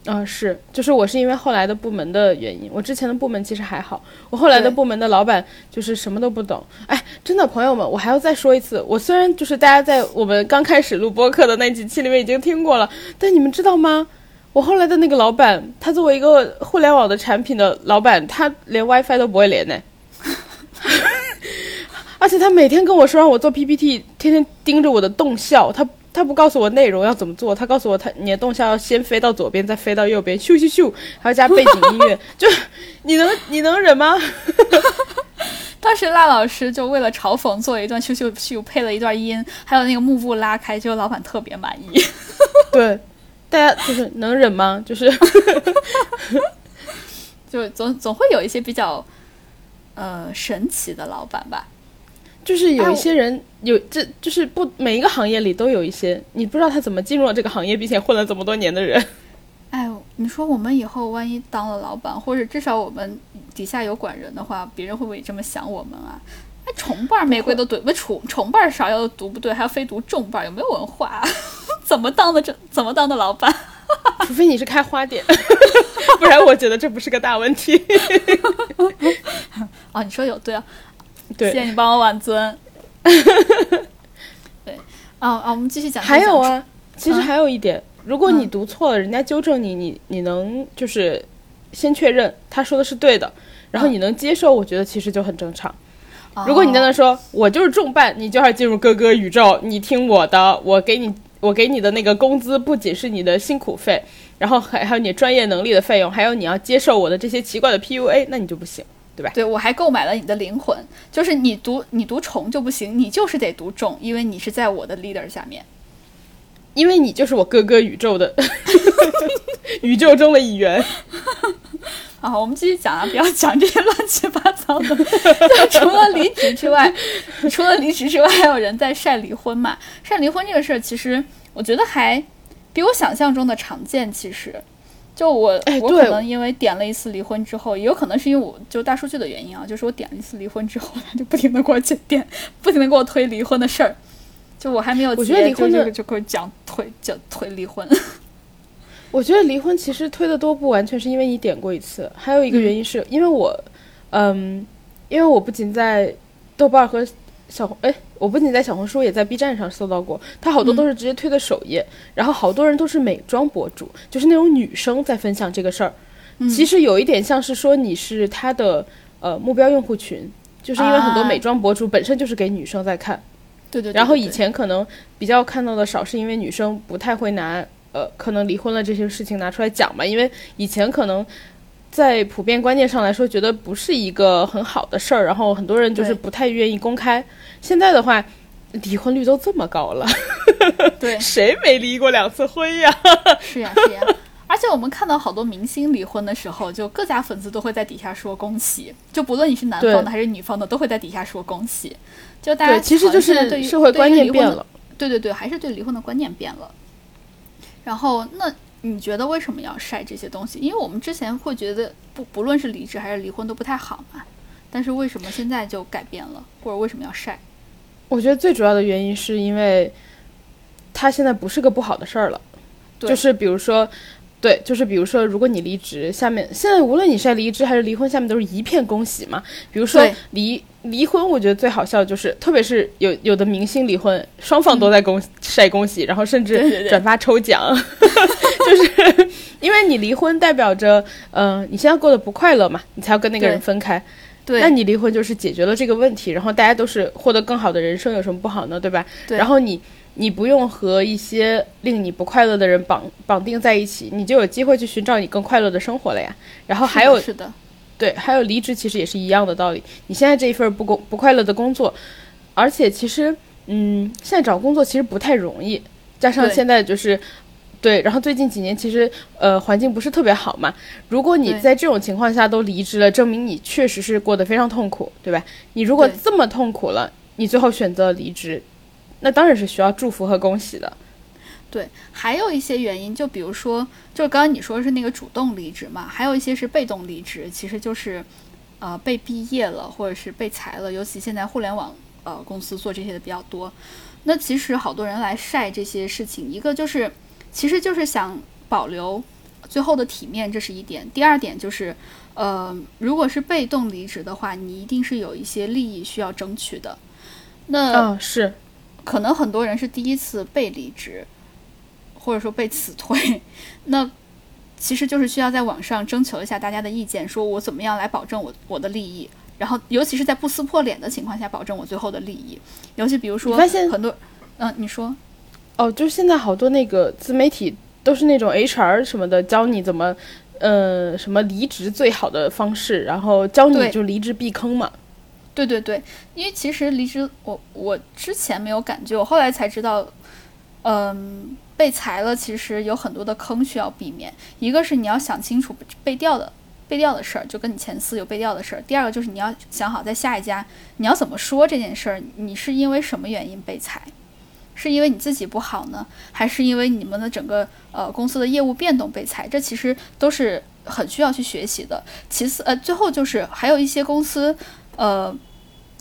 嗯、是，就是我是因为后来的部门的原因，我之前的部门其实还好，我后来的部门的老板就是什么都不懂。哎，真的朋友们，我还要再说一次，我虽然就是大家在我们刚开始录播客的那几期里面已经听过了，但你们知道吗？我后来的那个老板，他作为一个互联网的产品的老板，他连 WiFi 都不会连呢。而且他每天跟我说让我做 PPT，天天盯着我的动效，他他不告诉我内容要怎么做，他告诉我他你的动效要先飞到左边，再飞到右边，咻咻咻，还要加背景音乐，就你能你能忍吗？当时赖老师就为了嘲讽做了一段咻咻咻，配了一段音，还有那个幕布拉开，结果老板特别满意。对，大家就是能忍吗？就是就总总会有一些比较呃神奇的老板吧。就是有一些人有这就是不每一个行业里都有一些你不知道他怎么进入了这个行业，并且混了这么多年的人。哎，你说我们以后万一当了老板，或者至少我们底下有管人的话，别人会不会这么想我们啊？哎，重瓣玫瑰都读不重，重瓣芍药都读不对，还要非读重瓣，有没有文化、啊？怎么当的这怎么当的老板？除非你是开花店，不然我觉得这不是个大问题。哦，你说有对啊，对，谢谢你帮我挽尊。对，哦哦，我们继续讲。还有啊，其实嗯还有一点，如果你嗯读错了，人家纠正你，你你能就是先确认他说的是对的，然后嗯你能接受，我觉得其实就很正常。如果你在哦那说我就是重办，你就要进入哥哥宇宙，你听我的，我给你我给你的那个工资不仅是你的辛苦费，然后还还有你专业能力的费用，还有你要接受我的这些奇怪的 PUA，那你就不行。对吧？对我还购买了你的灵魂，就是你读你读重就不行，你就是得读重，因为你是在我的 leader 下面。因为你就是我哥哥宇宙的 宇宙中的一员。啊，我们继续讲啊，不要讲这些乱七八糟的。就除了离职之外，除了离职之外，还有人在晒离婚嘛？晒离婚这个事儿，其实我觉得还比我想象中的常见。其实，就我、我可能因为点了一次离婚之后，也有可能是因为我就大数据的原因啊，就是我点了一次离婚之后，他就不停的给我点，不停的给我推离婚的事儿。就我还没有我，觉得离婚的就就就给我讲推讲推离婚。我觉得离婚其实推的多不完全是因为你点过一次，还有一个原因是因为我，嗯，因为我不仅在豆瓣和小红，哎，我不仅在小红书，也在 B 站上搜到过，他好多都是直接推的首页，然后好多人都是美妆博主，就是那种女生在分享这个事儿，其实有一点像是说你是他的呃目标用户群，就是因为很多啊。美妆博主本身就是给女生在看。对对对。然后以前可能比较看到的少，是因为女生不太会拿呃，可能离婚了这些事情拿出来讲嘛，因为以前可能在普遍观念上来说，觉得不是一个很好的事儿，然后很多人就是不太愿意公开。现在的话，离婚率都这么高了，对 谁没离过两次婚呀？是呀是呀，而且我们看到好多明星离婚的时候，就各家粉丝都会在底下说恭喜，就不论你是男方的还是女方的，都会在底下说恭喜。就大家对，其实就是社会观念变。了。对对对，还是对离婚的观念变了。然后，那你觉得为什么要晒这些东西？因为我们之前会觉得不不论是离职还是离婚都不太好嘛，但是为什么现在就改变了，或者为什么要晒？我觉得最主要的原因是因为它现在不是个不好的事儿了，对就是比如说，对，就是比如说，如果你离职，下面现在无论你是在离职还是离婚，下面都是一片恭喜嘛。比如说离离婚，我觉得最好笑就是，特别是有有的明星离婚，双方都在恭、晒恭喜，然后甚至转发抽奖，就是因为你离婚代表着，嗯、你现在过得不快乐嘛，你才要跟那个人分开。对，那你离婚就是解决了这个问题，然后大家都是获得更好的人生，有什么不好呢？对吧？对然后你你不用和一些令你不快乐的人绑绑定在一起，你就有机会去寻找你更快乐的生活了呀。然后还有是的，对，还有离职其实也是一样的道理。你现在这一份不工不快乐的工作，而且其实嗯，现在找工作其实不太容易，加上现在就是。对，然后最近几年其实呃环境不是特别好嘛。如果你在这种情况下都离职了，证明你确实是过得非常痛苦，对吧？你如果这么痛苦了，你最后选择离职，那当然是需要祝福和恭喜的。对，还有一些原因，就比如说，就是刚刚你说是那个主动离职嘛，还有一些是被动离职，其实就是呃被毕业了，或者是被裁了，尤其现在互联网呃公司做这些的比较多。那其实好多人来晒这些事情，一个就是其实就是想保留最后的体面，这是一点。第二点就是，呃，如果是被动离职的话，你一定是有一些利益需要争取的。那啊、是，可能很多人是第一次被离职，或者说被辞退，那其实就是需要在网上征求一下大家的意见，说我怎么样来保证我我的利益，然后尤其是在不撕破脸的情况下保证我最后的利益。尤其比如说发现很多，嗯、你说哦，就是现在好多那个自媒体都是那种 HR 什么的，教你怎么，呃，什么离职最好的方式，然后教你就离职避坑嘛。对对对，因为其实离职，我我之前没有感觉，我后来才知道，嗯，被裁了，其实有很多的坑需要避免。一个是你要想清楚被调的被调的事儿，就跟你前司有被调的事儿；第二个就是你要想好在下一家你要怎么说这件事儿，你是因为什么原因被裁？是因为你自己不好呢，还是因为你们的整个呃公司的业务变动被裁？这其实都是很需要去学习的。其次，呃，最后就是还有一些公司，呃，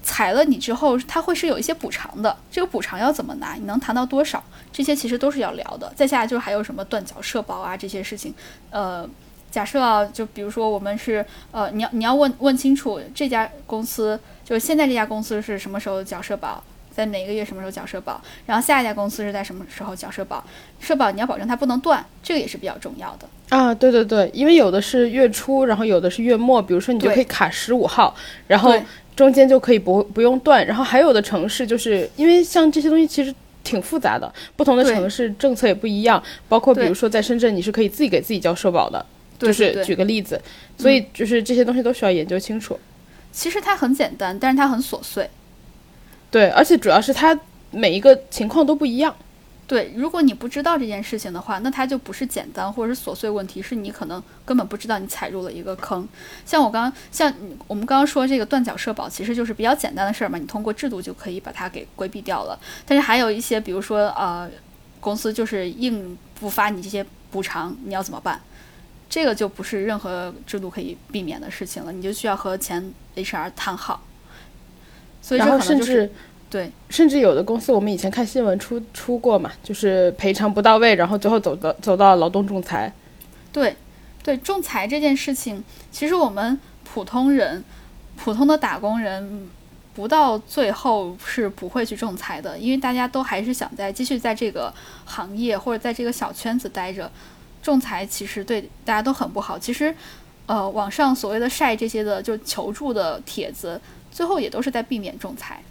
裁了你之后，他会是有一些补偿的。这个补偿要怎么拿？你能谈到多少？这些其实都是要聊的。再下来就还有什么断缴社保啊这些事情，呃。假设啊，就比如说我们是呃，你要你要问问清楚这家公司，就是现在这家公司是什么时候缴社保，在哪个月什么时候缴社保，然后下一家公司是在什么时候缴社保，社保你要保证它不能断，这个也是比较重要的。啊，对对对，因为有的是月初，然后有的是月末，比如说你就可以卡十五号，然后中间就可以不不用断，然后还有的城市就是因为像这些东西其实。挺复杂的，不同的城市政策也不一样，包括比如说在深圳，你是可以自己给自己交社保的，就是举个例子，所以就是这些东西都需要研究清楚。其实它很简单，但是它很琐碎。对，而且主要是它每一个情况都不一样。对，如果你不知道这件事情的话，那它就不是简单或者是琐碎问题，是你可能根本不知道你踩入了一个坑。像我刚，像我们刚刚说这个断缴社保，其实就是比较简单的事儿嘛，你通过制度就可以把它给规避掉了。但是还有一些，比如说呃，公司就是硬不发你这些补偿，你要怎么办？这个就不是任何制度可以避免的事情了，你就需要和前 HR 谈好。所以这然后甚至对甚至有的公司，我们以前看新闻出出过嘛，就是赔偿不到位，然后最后走到走到劳动仲裁。对，对，仲裁这件事情，其实我们普通人、普通的打工人，不到最后是不会去仲裁的，因为大家都还是想在继续在这个行业或者在这个小圈子待着。仲裁其实对大家都很不好。其实，呃，网上所谓的晒这些的，就求助的帖子，最后也都是在避免仲裁。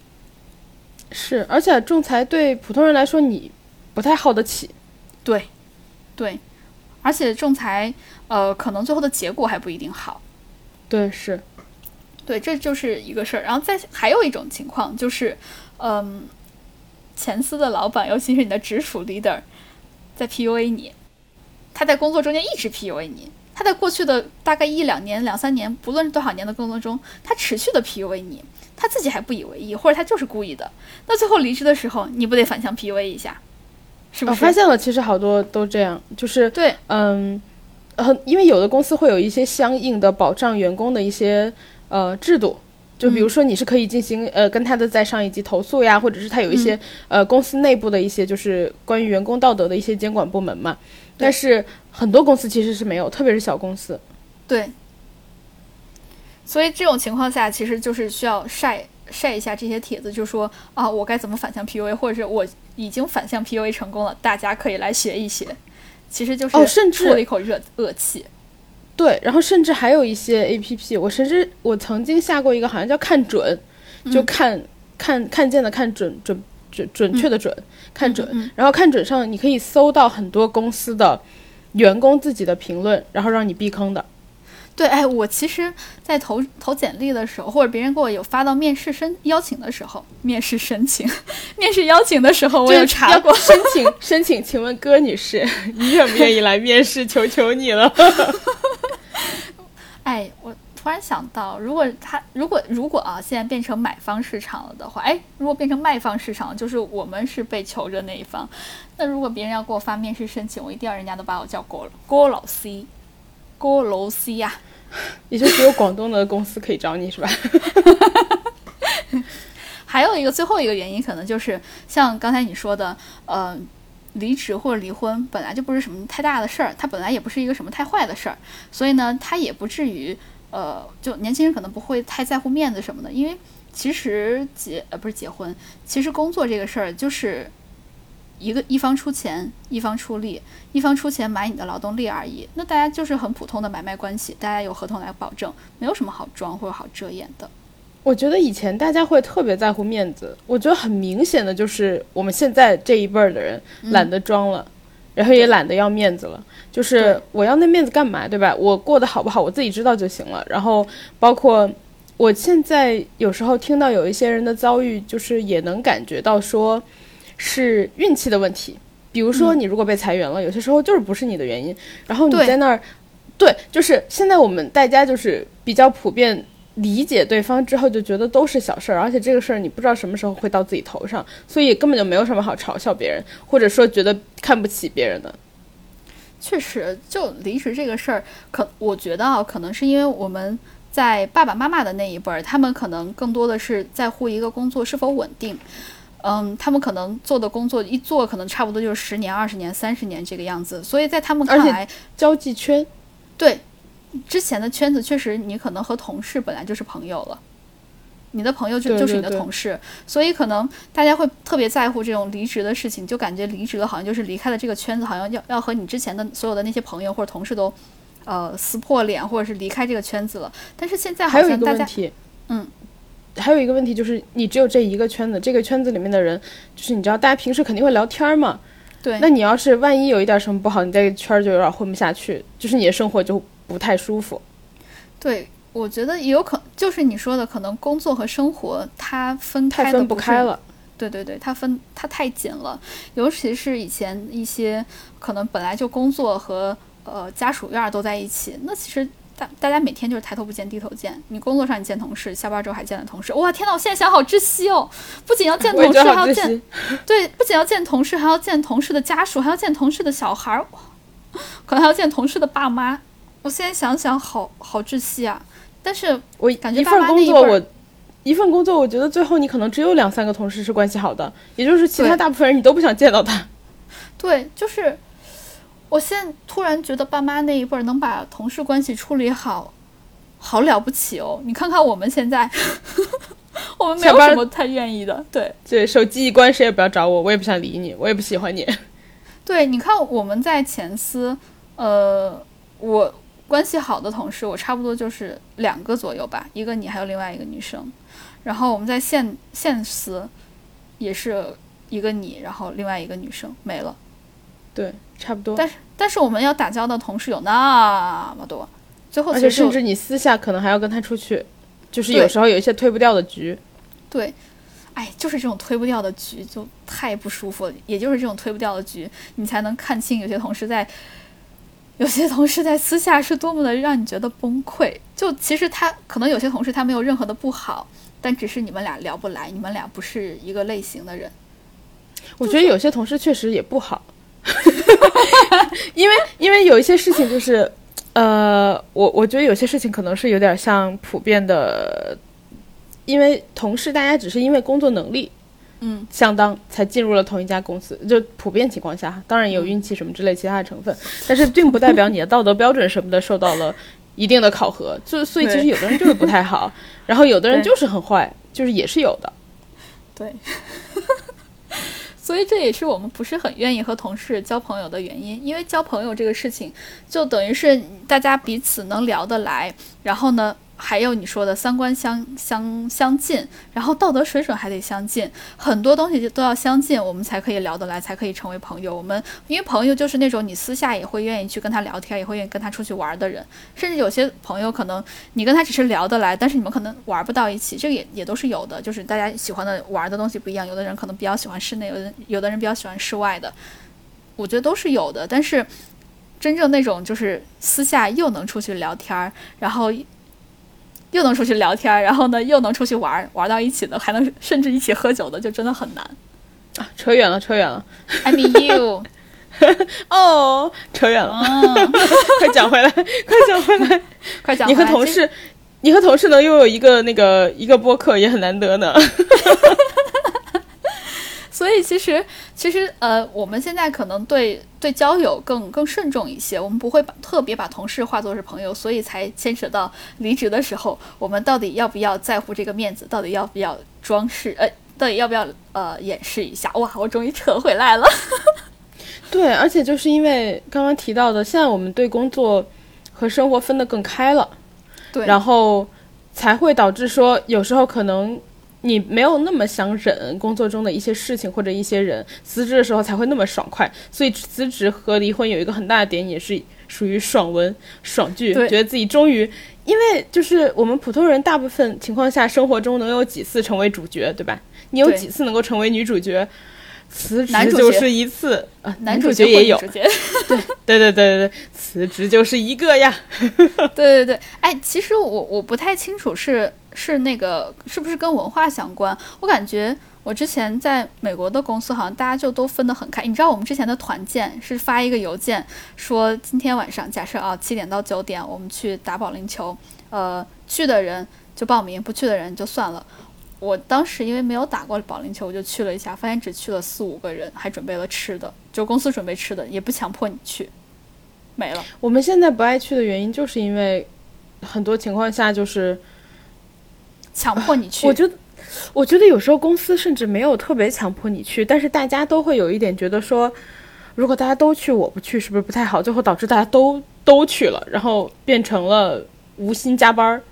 是，而且仲裁对普通人来说，你不太耗得起。对，对，而且仲裁，呃，可能最后的结果还不一定好。对，是，对，这就是一个事儿。然后再还有一种情况就是，嗯，前司的老板，尤其是你的直属 leader，在 PUA 你，他在工作中间一直 PUA 你。他在过去的大概一两年、两三年，不论是多少年的工作中，他持续的 PUA 你，他自己还不以为意，或者他就是故意的。那最后离职的时候，你不得反向 PUA 一下？是不是？我发现了，其实好多都这样，就是对，嗯，很，因为有的公司会有一些相应的保障员工的一些呃制度，就比如说你是可以进行呃跟他的在上一级投诉呀，或者是他有一些、呃公司内部的一些就是关于员工道德的一些监管部门嘛。但是很多公司其实是没有，特别是小公司。对，所以这种情况下，其实就是需要晒晒一下这些帖子，就说啊，我该怎么反向 PUA，或者是我已经反向 PUA 成功了，大家可以来学一学。其实就是哦甚至出了一口热恶气。对，然后甚至还有一些 A P P，我甚至我曾经下过一个，好像叫看准，就嗯看、看看见的看准准准准确的准、看准，嗯然后看准上你可以搜到很多公司的员工自己的评论，然后让你避坑的。对，哎，我其实，在投投简历的时候，或者别人给我有发到面试申邀请的时候，面试申请、面试邀请的时候，我有查过。申请申请，请问戈女士，你愿不愿意来面试？求求你了。哎，我突然想到，如果他如果如果啊，现在变成买方市场了的话，哎，如果变成卖方市场，就是我们是被求着那一方。那如果别人要给我发面试申请，我一定要人家都把我叫郭郭老 C，郭楼 C 呀、也就只有广东的公司可以找你是吧？还有一个最后一个原因，可能就是像刚才你说的，呃，离职或者离婚本来就不是什么太大的事儿，它本来也不是一个什么太坏的事儿，所以呢，它也不至于，呃，就年轻人可能不会太在乎面子什么的，因为其实结呃不是结婚，其实工作这个事儿就是一个一方出钱，一方出力，一方出钱买你的劳动力而已。那大家就是很普通的买卖关系，大家有合同来保证，没有什么好装或者好遮掩的。我觉得以前大家会特别在乎面子，我觉得很明显的就是我们现在这一辈儿的人懒得装了，然后也懒得要面子了。就是我要那面子干嘛，对吧？我过得好不好，我自己知道就行了。然后包括我现在有时候听到有一些人的遭遇，就是也能感觉到说是运气的问题。比如说你如果被裁员了，有些时候就是不是你的原因，然后你在那儿，对，就是现在我们大家就是比较普遍。理解对方之后就觉得都是小事儿，而且这个事儿你不知道什么时候会到自己头上，所以根本就没有什么好嘲笑别人，或者说觉得看不起别人的。确实，就离职这个事儿，可我觉得啊，可能是因为我们在爸爸妈妈的那一辈儿，他们可能更多的是在乎一个工作是否稳定。嗯，他们可能做的工作一做，可能差不多就是十年、二十年、三十年这个样子，所以在他们看来，交际圈，对之前的圈子，确实你可能和同事本来就是朋友了。你的朋友就就是你的同事，所以可能大家会特别在乎这种离职的事情，就感觉离职了好像就是离开了这个圈子，好像要要和你之前的所有的那些朋友或者同事都，呃，撕破脸或者是离开这个圈子了。但是现在还有一好像大家个问题，嗯，还有一个问题就是你只有这一个圈子，这个圈子里面的人，就是你知道大家平时肯定会聊天嘛，对。那你要是万一有一点什么不好，你在这个圈儿就有点混不下去，就是你的生活就不太舒服。对，我觉得也有可就是你说的，可能工作和生活它分开的是不开了。对对对，它分它太紧了，尤其是以前一些可能本来就工作和呃家属院儿都在一起，那其实大大家每天就是抬头不见低头见。你工作上你见同事，下班之后还见了同事，哇天呐，我现在想好窒息哦！不仅要见同事，还要见。对，不仅要见同事，还要见同事的家属，还要见同事的小孩儿，可能还要见同事的爸妈。我现在想想好好窒息啊！但是我感觉爸一份工作，我一份工作，我觉得最后你可能只有两三个同事是关系好的，也就是其他大部分人你都不想见到他。对，就是我现在突然觉得爸妈那一辈儿能把同事关系处理好，好了不起哦！你看看我们现在，我们没有什么太愿意的。对对，手机一关，谁也不要找我，我也不想理你，我也不喜欢你。对，你看我们在前司，呃，我关系好的同事，我差不多就是两个左右吧，一个你，还有另外一个女生。然后我们在现现司，也是一个你，然后另外一个女生没了。对，差不多。但是但是我们要打交道的同事有那么多，最后而且其实甚至你私下可能还要跟他出去，就是有时候有一些推不掉的局。对，哎，就是这种推不掉的局就太不舒服了。也就是这种推不掉的局，你才能看清有些同事在，有些同事在私下是多么的让你觉得崩溃。就其实他可能有些同事他没有任何的不好，但只是你们俩聊不来，你们俩不是一个类型的人。我觉得有些同事确实也不好，因为因为有一些事情就是，呃，我我觉得有些事情可能是有点像普遍的，因为同事大家只是因为工作能力，嗯，相当才进入了同一家公司。就普遍情况下，当然也有运气什么之类其他的成分，但是并不代表你的道德标准什么的受到了一定的考核。就所以其实有的人就是不太好，然后有的人就是很坏，就是也是有的。对。所以这也是我们不是很愿意和同事交朋友的原因，因为交朋友这个事情，就等于是大家彼此能聊得来，然后呢。还有你说的三观相相相近，然后道德水准还得相近，很多东西就都要相近，我们才可以聊得来，才可以成为朋友。我们因为朋友就是那种你私下也会愿意去跟他聊天，也会愿意跟他出去玩的人，甚至有些朋友可能你跟他只是聊得来，但是你们可能玩不到一起，这个也也都是有的。就是大家喜欢的玩的东西不一样，有的人可能比较喜欢室内，有的有的人比较喜欢室外的，我觉得都是有的。但是真正那种就是私下又能出去聊天，然后。又能出去聊天，然后呢，又能出去玩，玩到一起的，还能甚至一起喝酒的，就真的很难啊！扯远了，扯远了。I mean you，哦，扯远了，快讲回来，快讲回来，快讲。你和同事，你和同事能拥有一个那个一个播客也很难得呢。所以其实，其实呃，我们现在可能对对交友更更慎重一些，我们不会把特别把同事化作是朋友，所以才牵扯到离职的时候，我们到底要不要在乎这个面子，到底要不要装饰，呃，到底要不要呃掩饰一下？哇，我终于扯回来了。对，而且就是因为刚刚提到的，现在我们对工作和生活分得更开了，对，然后才会导致说有时候可能。你没有那么想忍工作中的一些事情或者一些人，辞职的时候才会那么爽快。所以辞职和离婚有一个很大的点，也是属于爽文、爽剧，觉得自己终于，因为就是我们普通人大部分情况下生活中能有几次成为主角，对吧？你有几次能够成为女主角？辞职就是一次啊，男主角也有，对 对对对对对，辞职就是一个呀。对对对，哎，其实我我不太清楚是。是那个是不是跟文化相关？我感觉我之前在美国的公司，好像大家就都分得很开。你知道我们之前的团建是发一个邮件，说今天晚上假设啊七点到九点我们去打保龄球，呃，去的人就报名，不去的人就算了。我当时因为没有打过保龄球，我就去了一下，发现只去了四五个人，还准备了吃的，就公司准备吃的，也不强迫你去，没了。我们现在不爱去的原因，就是因为很多情况下就是。强迫你去，我觉得，我觉得有时候公司甚至没有特别强迫你去，但是大家都会有一点觉得说，如果大家都去，我不去是不是不太好？最后导致大家都都去了，然后变成了无心加班儿。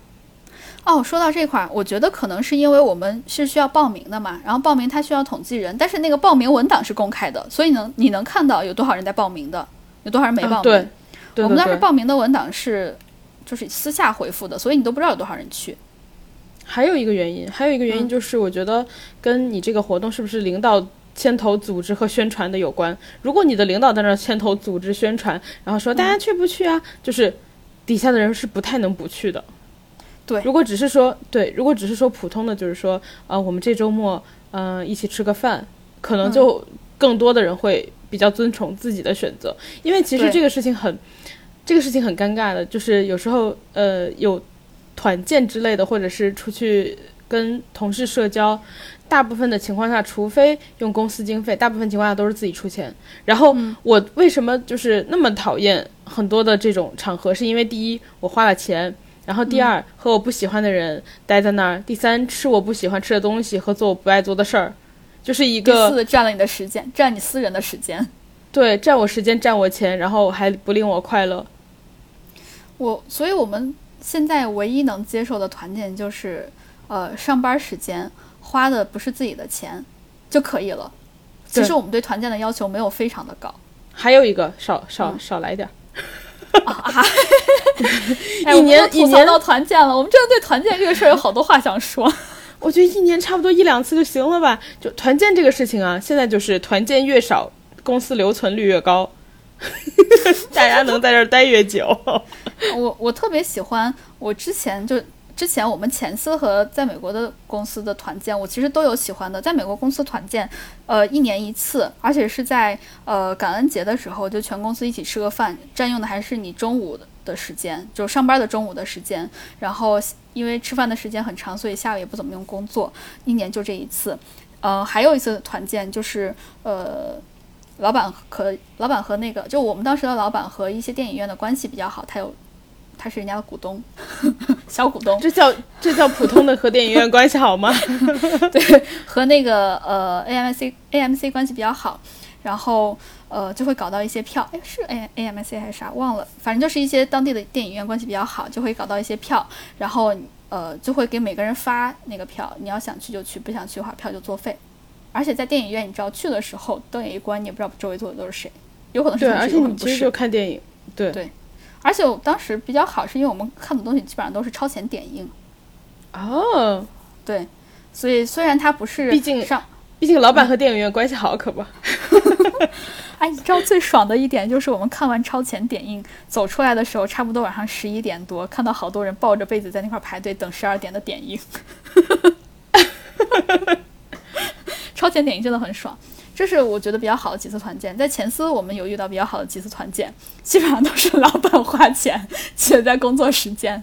哦，说到这块儿，我觉得可能是因为我们是需要报名的嘛，然后报名它需要统计人，但是那个报名文档是公开的，所以能你能看到有多少人在报名的，有多少人没报名。对，我们当时报名的文档是就是私下回复的，所以你都不知道有多少人去。还有一个原因，还有一个原因就是，我觉得跟你这个活动是不是领导牵头组织和宣传的有关。如果你的领导在那牵头组织宣传，然后说大家去不去啊，就是底下的人是不太能不去的。对，如果只是说对，如果只是说普通的，就是说呃，我们这周末嗯一起吃个饭，可能就更多的人会比较遵从自己的选择，因为其实这个事情很，这个事情很尴尬的，就是有时候呃有。团建之类的，或者是出去跟同事社交，大部分的情况下，除非用公司经费，大部分情况下都是自己出钱。然后我为什么就是那么讨厌很多的这种场合？是因为第一，我花了钱；然后第二，和我不喜欢的人待在那儿；第三，吃我不喜欢吃的东西和做我不爱做的事儿，就是一个。第四，占了你的时间，占你私人的时间。对，占我时间，占我钱，然后还不令我快乐。我，所以我们。现在唯一能接受的团建就是，呃，上班时间花的不是自己的钱就可以了。其实我们对团建的要求没有非常的高。还有一个，少少少来点儿。啊！一年一年到团建了，我们真的对团建这个事儿有好多话想说。我觉得一年差不多一两次就行了吧？就团建这个事情啊，现在就是团建越少，公司留存率越高。大家能在这儿待越久。我我特别喜欢，我之前就之前我们前司和在美国的公司的团建，我其实都有喜欢的。在美国公司团建，呃，一年一次，而且是在呃感恩节的时候，就全公司一起吃个饭，占用的还是你中午的时间，就上班的中午的时间。然后因为吃饭的时间很长，所以下午也不怎么用工作，一年就这一次。呃，还有一次团建就是呃，老板和老板和那个就我们当时的老板和一些电影院的关系比较好，他有他是人家的股东，小股东，这叫这叫普通的和电影院关系好吗？对，和那个呃 AMC AMC 关系比较好，然后呃就会搞到一些票，哎是 A AMC 还是啥？忘了，反正就是一些当地的电影院关系比较好，就会搞到一些票，然后呃就会给每个人发那个票，你要想去就去，不想去的话票就作废。而且在电影院，你知道去的时候灯也一关，你也不知道周围坐的都是谁，有可能是对，而且你其实就。看电影，对。对而且我当时比较好，是因为我们看的东西基本上都是超前点映，哦，对，所以虽然它不是毕竟上，毕竟老板和电影院关系好，可不。哎，你知道最爽的一点就是我们看完超前点映走出来的时候，差不多晚上十一点多，看到好多人抱着被子在那块儿排队等十二点的点映。超前点映真的很爽，这是我觉得比较好的几次团建。在前司我们有遇到比较好的几次团建，基本上都是老板花钱且在工作时间，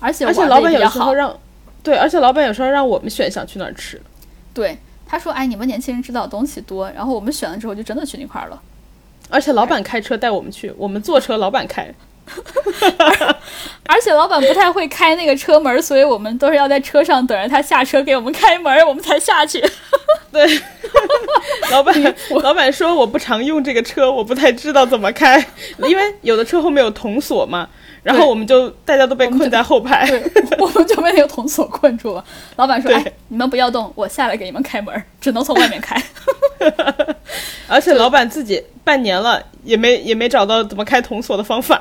而且而且老板有。时候让，对，而且老板有时候让我们选想去哪儿吃。对，他说：“哎，你们年轻人知道的东西多。”然后我们选了之后就真的去那块儿了。而且老板开车带我们去，我们坐车，老板开。而且老板不太会开那个车门，所以我们都是要在车上等着他下车给我们开门，我们才下去。对，老板 老板说我不常用这个车，我不太知道怎么开，因为有的车后面有铜锁嘛，然后我们就大家都被困在后排。对，我们就被那个铜锁困住了。老板说：“对哎，你们不要动，我下来给你们开门，只能从外面开。而且老板自己半年了也没也没找到怎么开铜锁的方法。”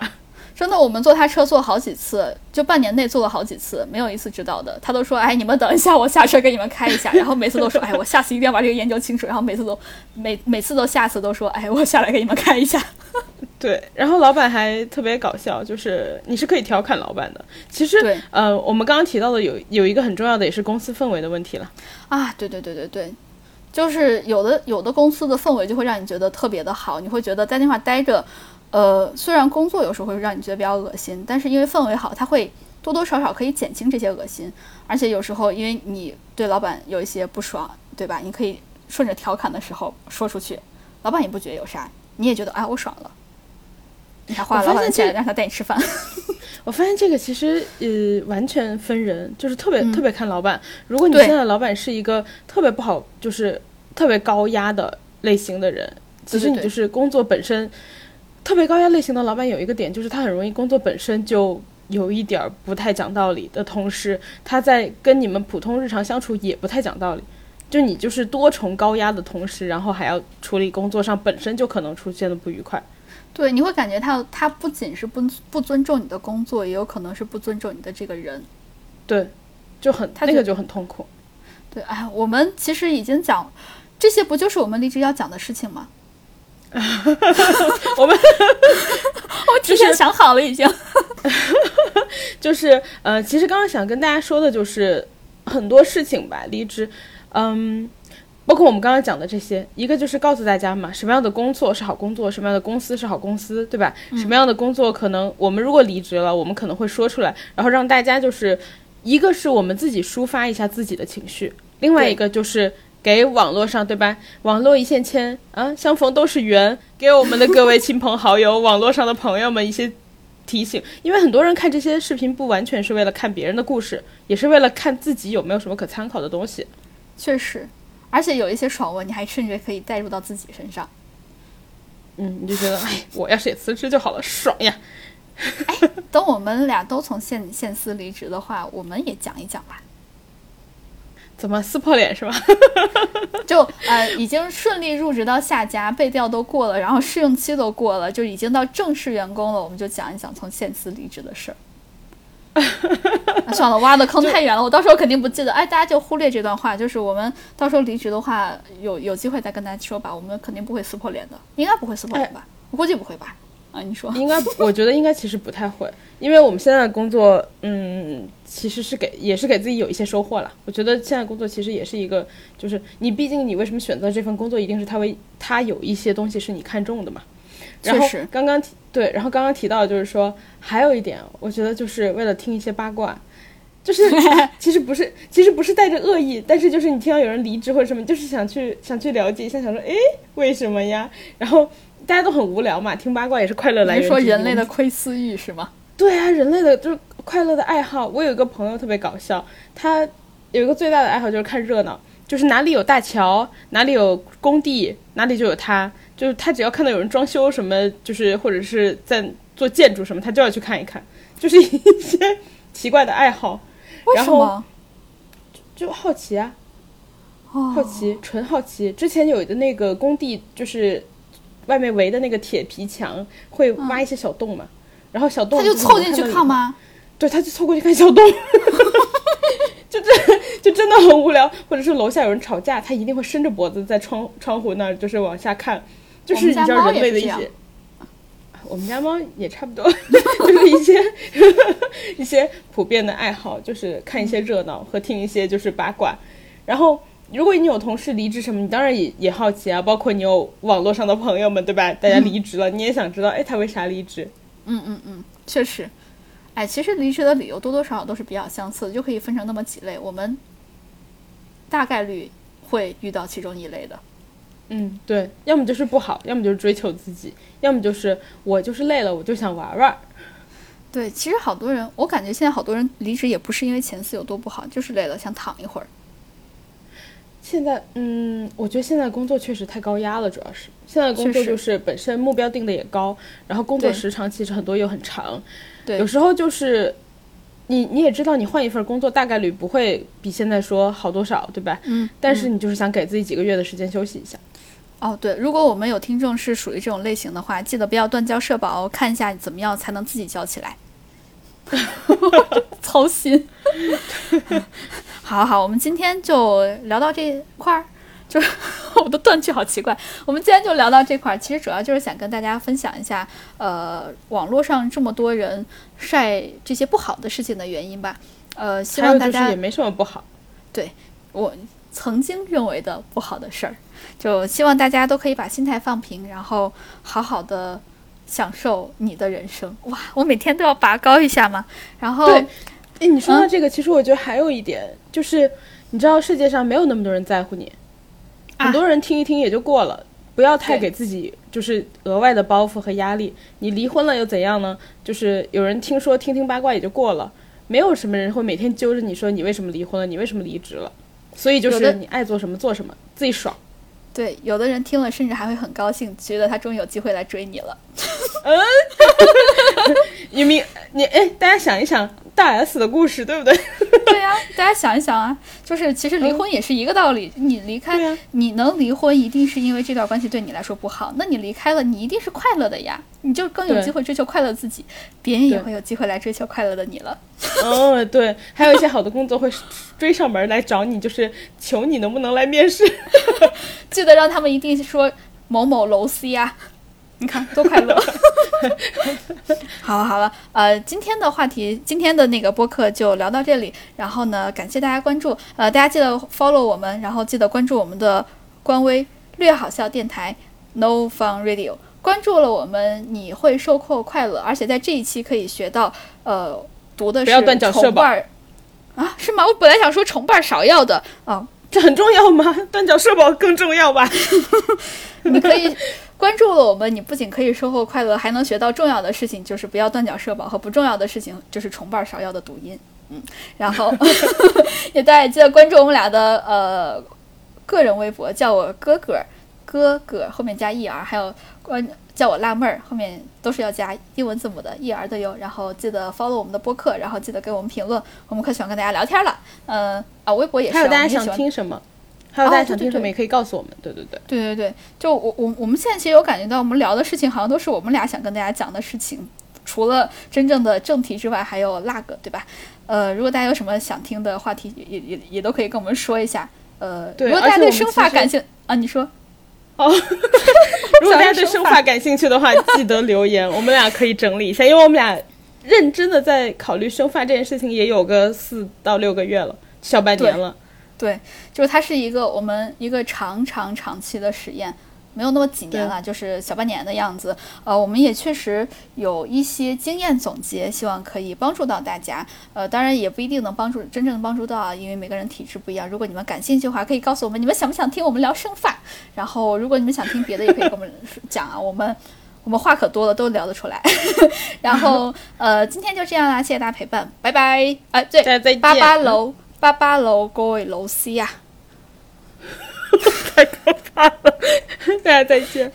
真的，我们坐他车坐好几次，就半年内坐了好几次，没有一次知道的。他都说：“哎，你们等一下，我下车给你们开一下。”然后每次都说：“哎，我下次一定要把这个研究清楚。”然后每次都每每次都下次都说：“哎，我下来给你们开一下。对，然后老板还特别搞笑，就是你是可以调侃老板的。其实对，呃，我们刚刚提到的有有一个很重要的，也是公司氛围的问题了。”啊，对对对对对，就是有的有的公司的氛围就会让你觉得特别的好，你会觉得在那块待着，呃，虽然工作有时候会让你觉得比较恶心，但是因为氛围好，它会多多少少可以减轻这些恶心，而且有时候因为你对老板有一些不爽，对吧？你可以顺着调侃的时候说出去，老板也不觉得有啥，你也觉得啊我爽了，你还花了我老板的钱让他带你吃饭，我发现这个其实呃完全分人，就是特别、嗯。特别看老板。如果你现在的老板是一个特别不好，就是特别高压的类型的人，其实你就是工作本身特别高压类型的老板有一个点，就是他很容易工作本身就有一点儿不太讲道理的同时，他在跟你们普通日常相处也不太讲道理。就你就是多重高压的同时，然后还要处理工作上本身就可能出现的不愉快。对，你会感觉他他不仅是不不尊重你的工作，也有可能是不尊重你的这个人。对，就很他就那个就很痛苦。对，哎，我们其实已经讲，这些不就是我们离职要讲的事情吗？我们 我提前想好了，已经。就是呃，其实刚刚想跟大家说的就是很多事情吧，离职，嗯，包括我们刚刚讲的这些，一个就是告诉大家嘛，什么样的工作是好工作，什么样的公司是好公司，对吧？什么样的工作可能我们如果离职了，我们可能会说出来，然后让大家就是一个是我们自己抒发一下自己的情绪，另外一个就是。给网络上对吧？网络一线牵啊，相逢都是缘。给我们的各位亲朋好友、网络上的朋友们一些提醒，因为很多人看这些视频不完全是为了看别人的故事，也是为了看自己有没有什么可参考的东西。确实，而且有一些爽文，你还甚至可以带入到自己身上。嗯，你就觉得，哎，我要是也辞职就好了，爽呀！等我们俩都从县县司离职的话，我们也讲一讲吧。怎么撕破脸是吧？就呃，已经顺利入职到下家，背调都过了，然后试用期都过了，就已经到正式员工了。我们就讲一讲从现司离职的事儿。啊算了，挖的坑太远了，我到时候肯定不记得。哎，大家就忽略这段话，就是我们到时候离职的话，有有机会再跟大家说吧。我们肯定不会撕破脸的，应该不会撕破脸吧？我估计不会吧？啊，你说？应该，我觉得应该其实不太会，因为我们现在的工作，嗯，其实是给也是给自己有一些收获了。我觉得现在工作其实也是一个，就是你毕竟你为什么选择这份工作，一定是他为他有一些东西是你看中的嘛。然后刚刚提对，然后刚刚提到就是说，还有一点，我觉得就是为了听一些八卦，就是 其实不是，其实不是带着恶意，但是就是你听到有人离职或者什么，就是想去想去了解一下，想说，哎，为什么呀？然后大家都很无聊嘛，听八卦也是快乐来源。说人类的窥私欲是吗？对啊，人类的就是快乐的爱好。我有一个朋友特别搞笑，他有一个最大的爱好就是看热闹，就是哪里有大桥，哪里有工地，哪里就有他。就是他只要看到有人装修什么，就是或者是在做建筑什么，他就要去看一看，就是一些奇怪的爱好。为什么？就好奇啊，好奇，纯好奇。之前有的那个工地，就是外面围的那个铁皮墙，会挖一些小洞嘛，然后小洞他就凑进去看吗？对，他就凑过去看小洞，就这就真的很无聊。或者是楼下有人吵架，他一定会伸着脖子在窗窗户那儿，就是往下看。就是你知道人类的一些，我们家猫也差不多，就是一些 一些普遍的爱好，就是看一些热闹和听一些就是八卦。然后，如果你有同事离职什么，你当然也也好奇啊。包括你有网络上的朋友们，对吧？大家离职了，你也想知道，哎，他为啥离职？嗯嗯嗯，确实。哎，其实离职的理由多多少少都是比较相似的，就可以分成那么几类，我们大概率会遇到其中一类的。嗯，对，要么就是不好，要么就是追求自己，要么就是我就是累了，我就想玩玩。对，其实好多人，我感觉现在好多人离职也不是因为前司有多不好，就是累了想躺一会儿。现在，嗯，我觉得现在工作确实太高压了，主要是现在工作就是本身目标定的也高，然后工作时长其实很多又很长，对，有时候就是你你也知道，你换一份工作大概率不会比现在说好多少，对吧？嗯，但是你就是想给自己几个月的时间休息一下。哦，对，如果我们有听众是属于这种类型的话，记得不要断交社保，看一下怎么样才能自己交起来。操心。好好，我们今天就聊到这块儿，就是我的断句好奇怪。我们今天就聊到这块儿，其实主要就是想跟大家分享一下，呃，网络上这么多人晒这些不好的事情的原因吧。呃，希望大家也没什么不好。对我曾经认为的不好的事儿。就希望大家都可以把心态放平，然后好好的享受你的人生。哇，我每天都要拔高一下嘛？然后，对，哎，你说到这个，其实我觉得还有一点，就是你知道世界上没有那么多人在乎你，很多人听一听也就过了，不要太给自己就是额外的包袱和压力。你离婚了又怎样呢？就是有人听说听听八卦也就过了，没有什么人会每天揪着你说你为什么离婚了，你为什么离职了。所以就是你爱做什么做什么，自己爽。对，有的人听了甚至还会很高兴，觉得他终于有机会来追你了。嗯，你明你哎，大家想一想。大 S 的故事，对不对？大家想一想啊，就是其实离婚也是一个道理。你离开，你能离婚，一定是因为这段关系对你来说不好。那你离开了，你一定是快乐的呀，你就更有机会追求快乐自己，别人也会有机会来追求快乐的你了。哦，对，还有一些好的工作会追上门来找你，就是求你能不能来面试。记得让他们一定说某某楼 C 啊。你看多快乐！好了好了，呃，今天的话题，今天的那个播客就聊到这里。然后呢，感谢大家关注，呃，大家记得 follow 我们，然后记得关注我们的官微“略好笑电台 ”No Fun Radio。关注了我们，你会收获快乐，而且在这一期可以学到，呃，读的是重伴儿啊？是吗？我本来想说重瓣芍药的啊，这很重要吗？断脚社保更重要吧？你可以。关注了我们，你不仅可以收获快乐，还能学到重要的事情，就是不要断缴社保和不重要的事情，就是重瓣芍药的读音。嗯，然后 也大家也记得关注我们俩的呃个人微博，叫我哥哥哥哥后面加 er，还有关叫我辣妹儿后面都是要加英文字母的 er 的哟。然后记得 follow 我们的播客，然后记得给我们评论，我们可喜欢跟大家聊天了。嗯啊，微博也是。还有大家想听什么？还有大家想听什么也可以告诉我们，对对对，对对对，就我我我们现在其实有感觉到，我们聊的事情好像都是我们俩想跟大家讲的事情，除了真正的正题之外，还有那个，对吧？呃，如果大家有什么想听的话题，也也也都可以跟我们说一下。呃，如果大家对生发感兴啊，你说哦，如果大家对生发感兴趣的话，记得留言，我们俩可以整理一下，因为我们俩认真的在考虑生发这件事情，也有个四到六个月了，小半年了。对，就是它是一个我们一个长长长期的实验，没有那么几年了，就是小半年的样子。呃，我们也确实有一些经验总结，希望可以帮助到大家。呃，当然也不一定能帮助真正帮助到啊，因为每个人体质不一样。如果你们感兴趣的话，可以告诉我们你们想不想听我们聊生发。然后，如果你们想听别的，也可以跟我们讲啊，我们我们话可多了，都聊得出来。然后，呃，今天就这样啦，谢谢大家陪伴，拜拜。啊，对，大家再见。八八楼，八八楼，各位老师啊。太可怕了！大家再见。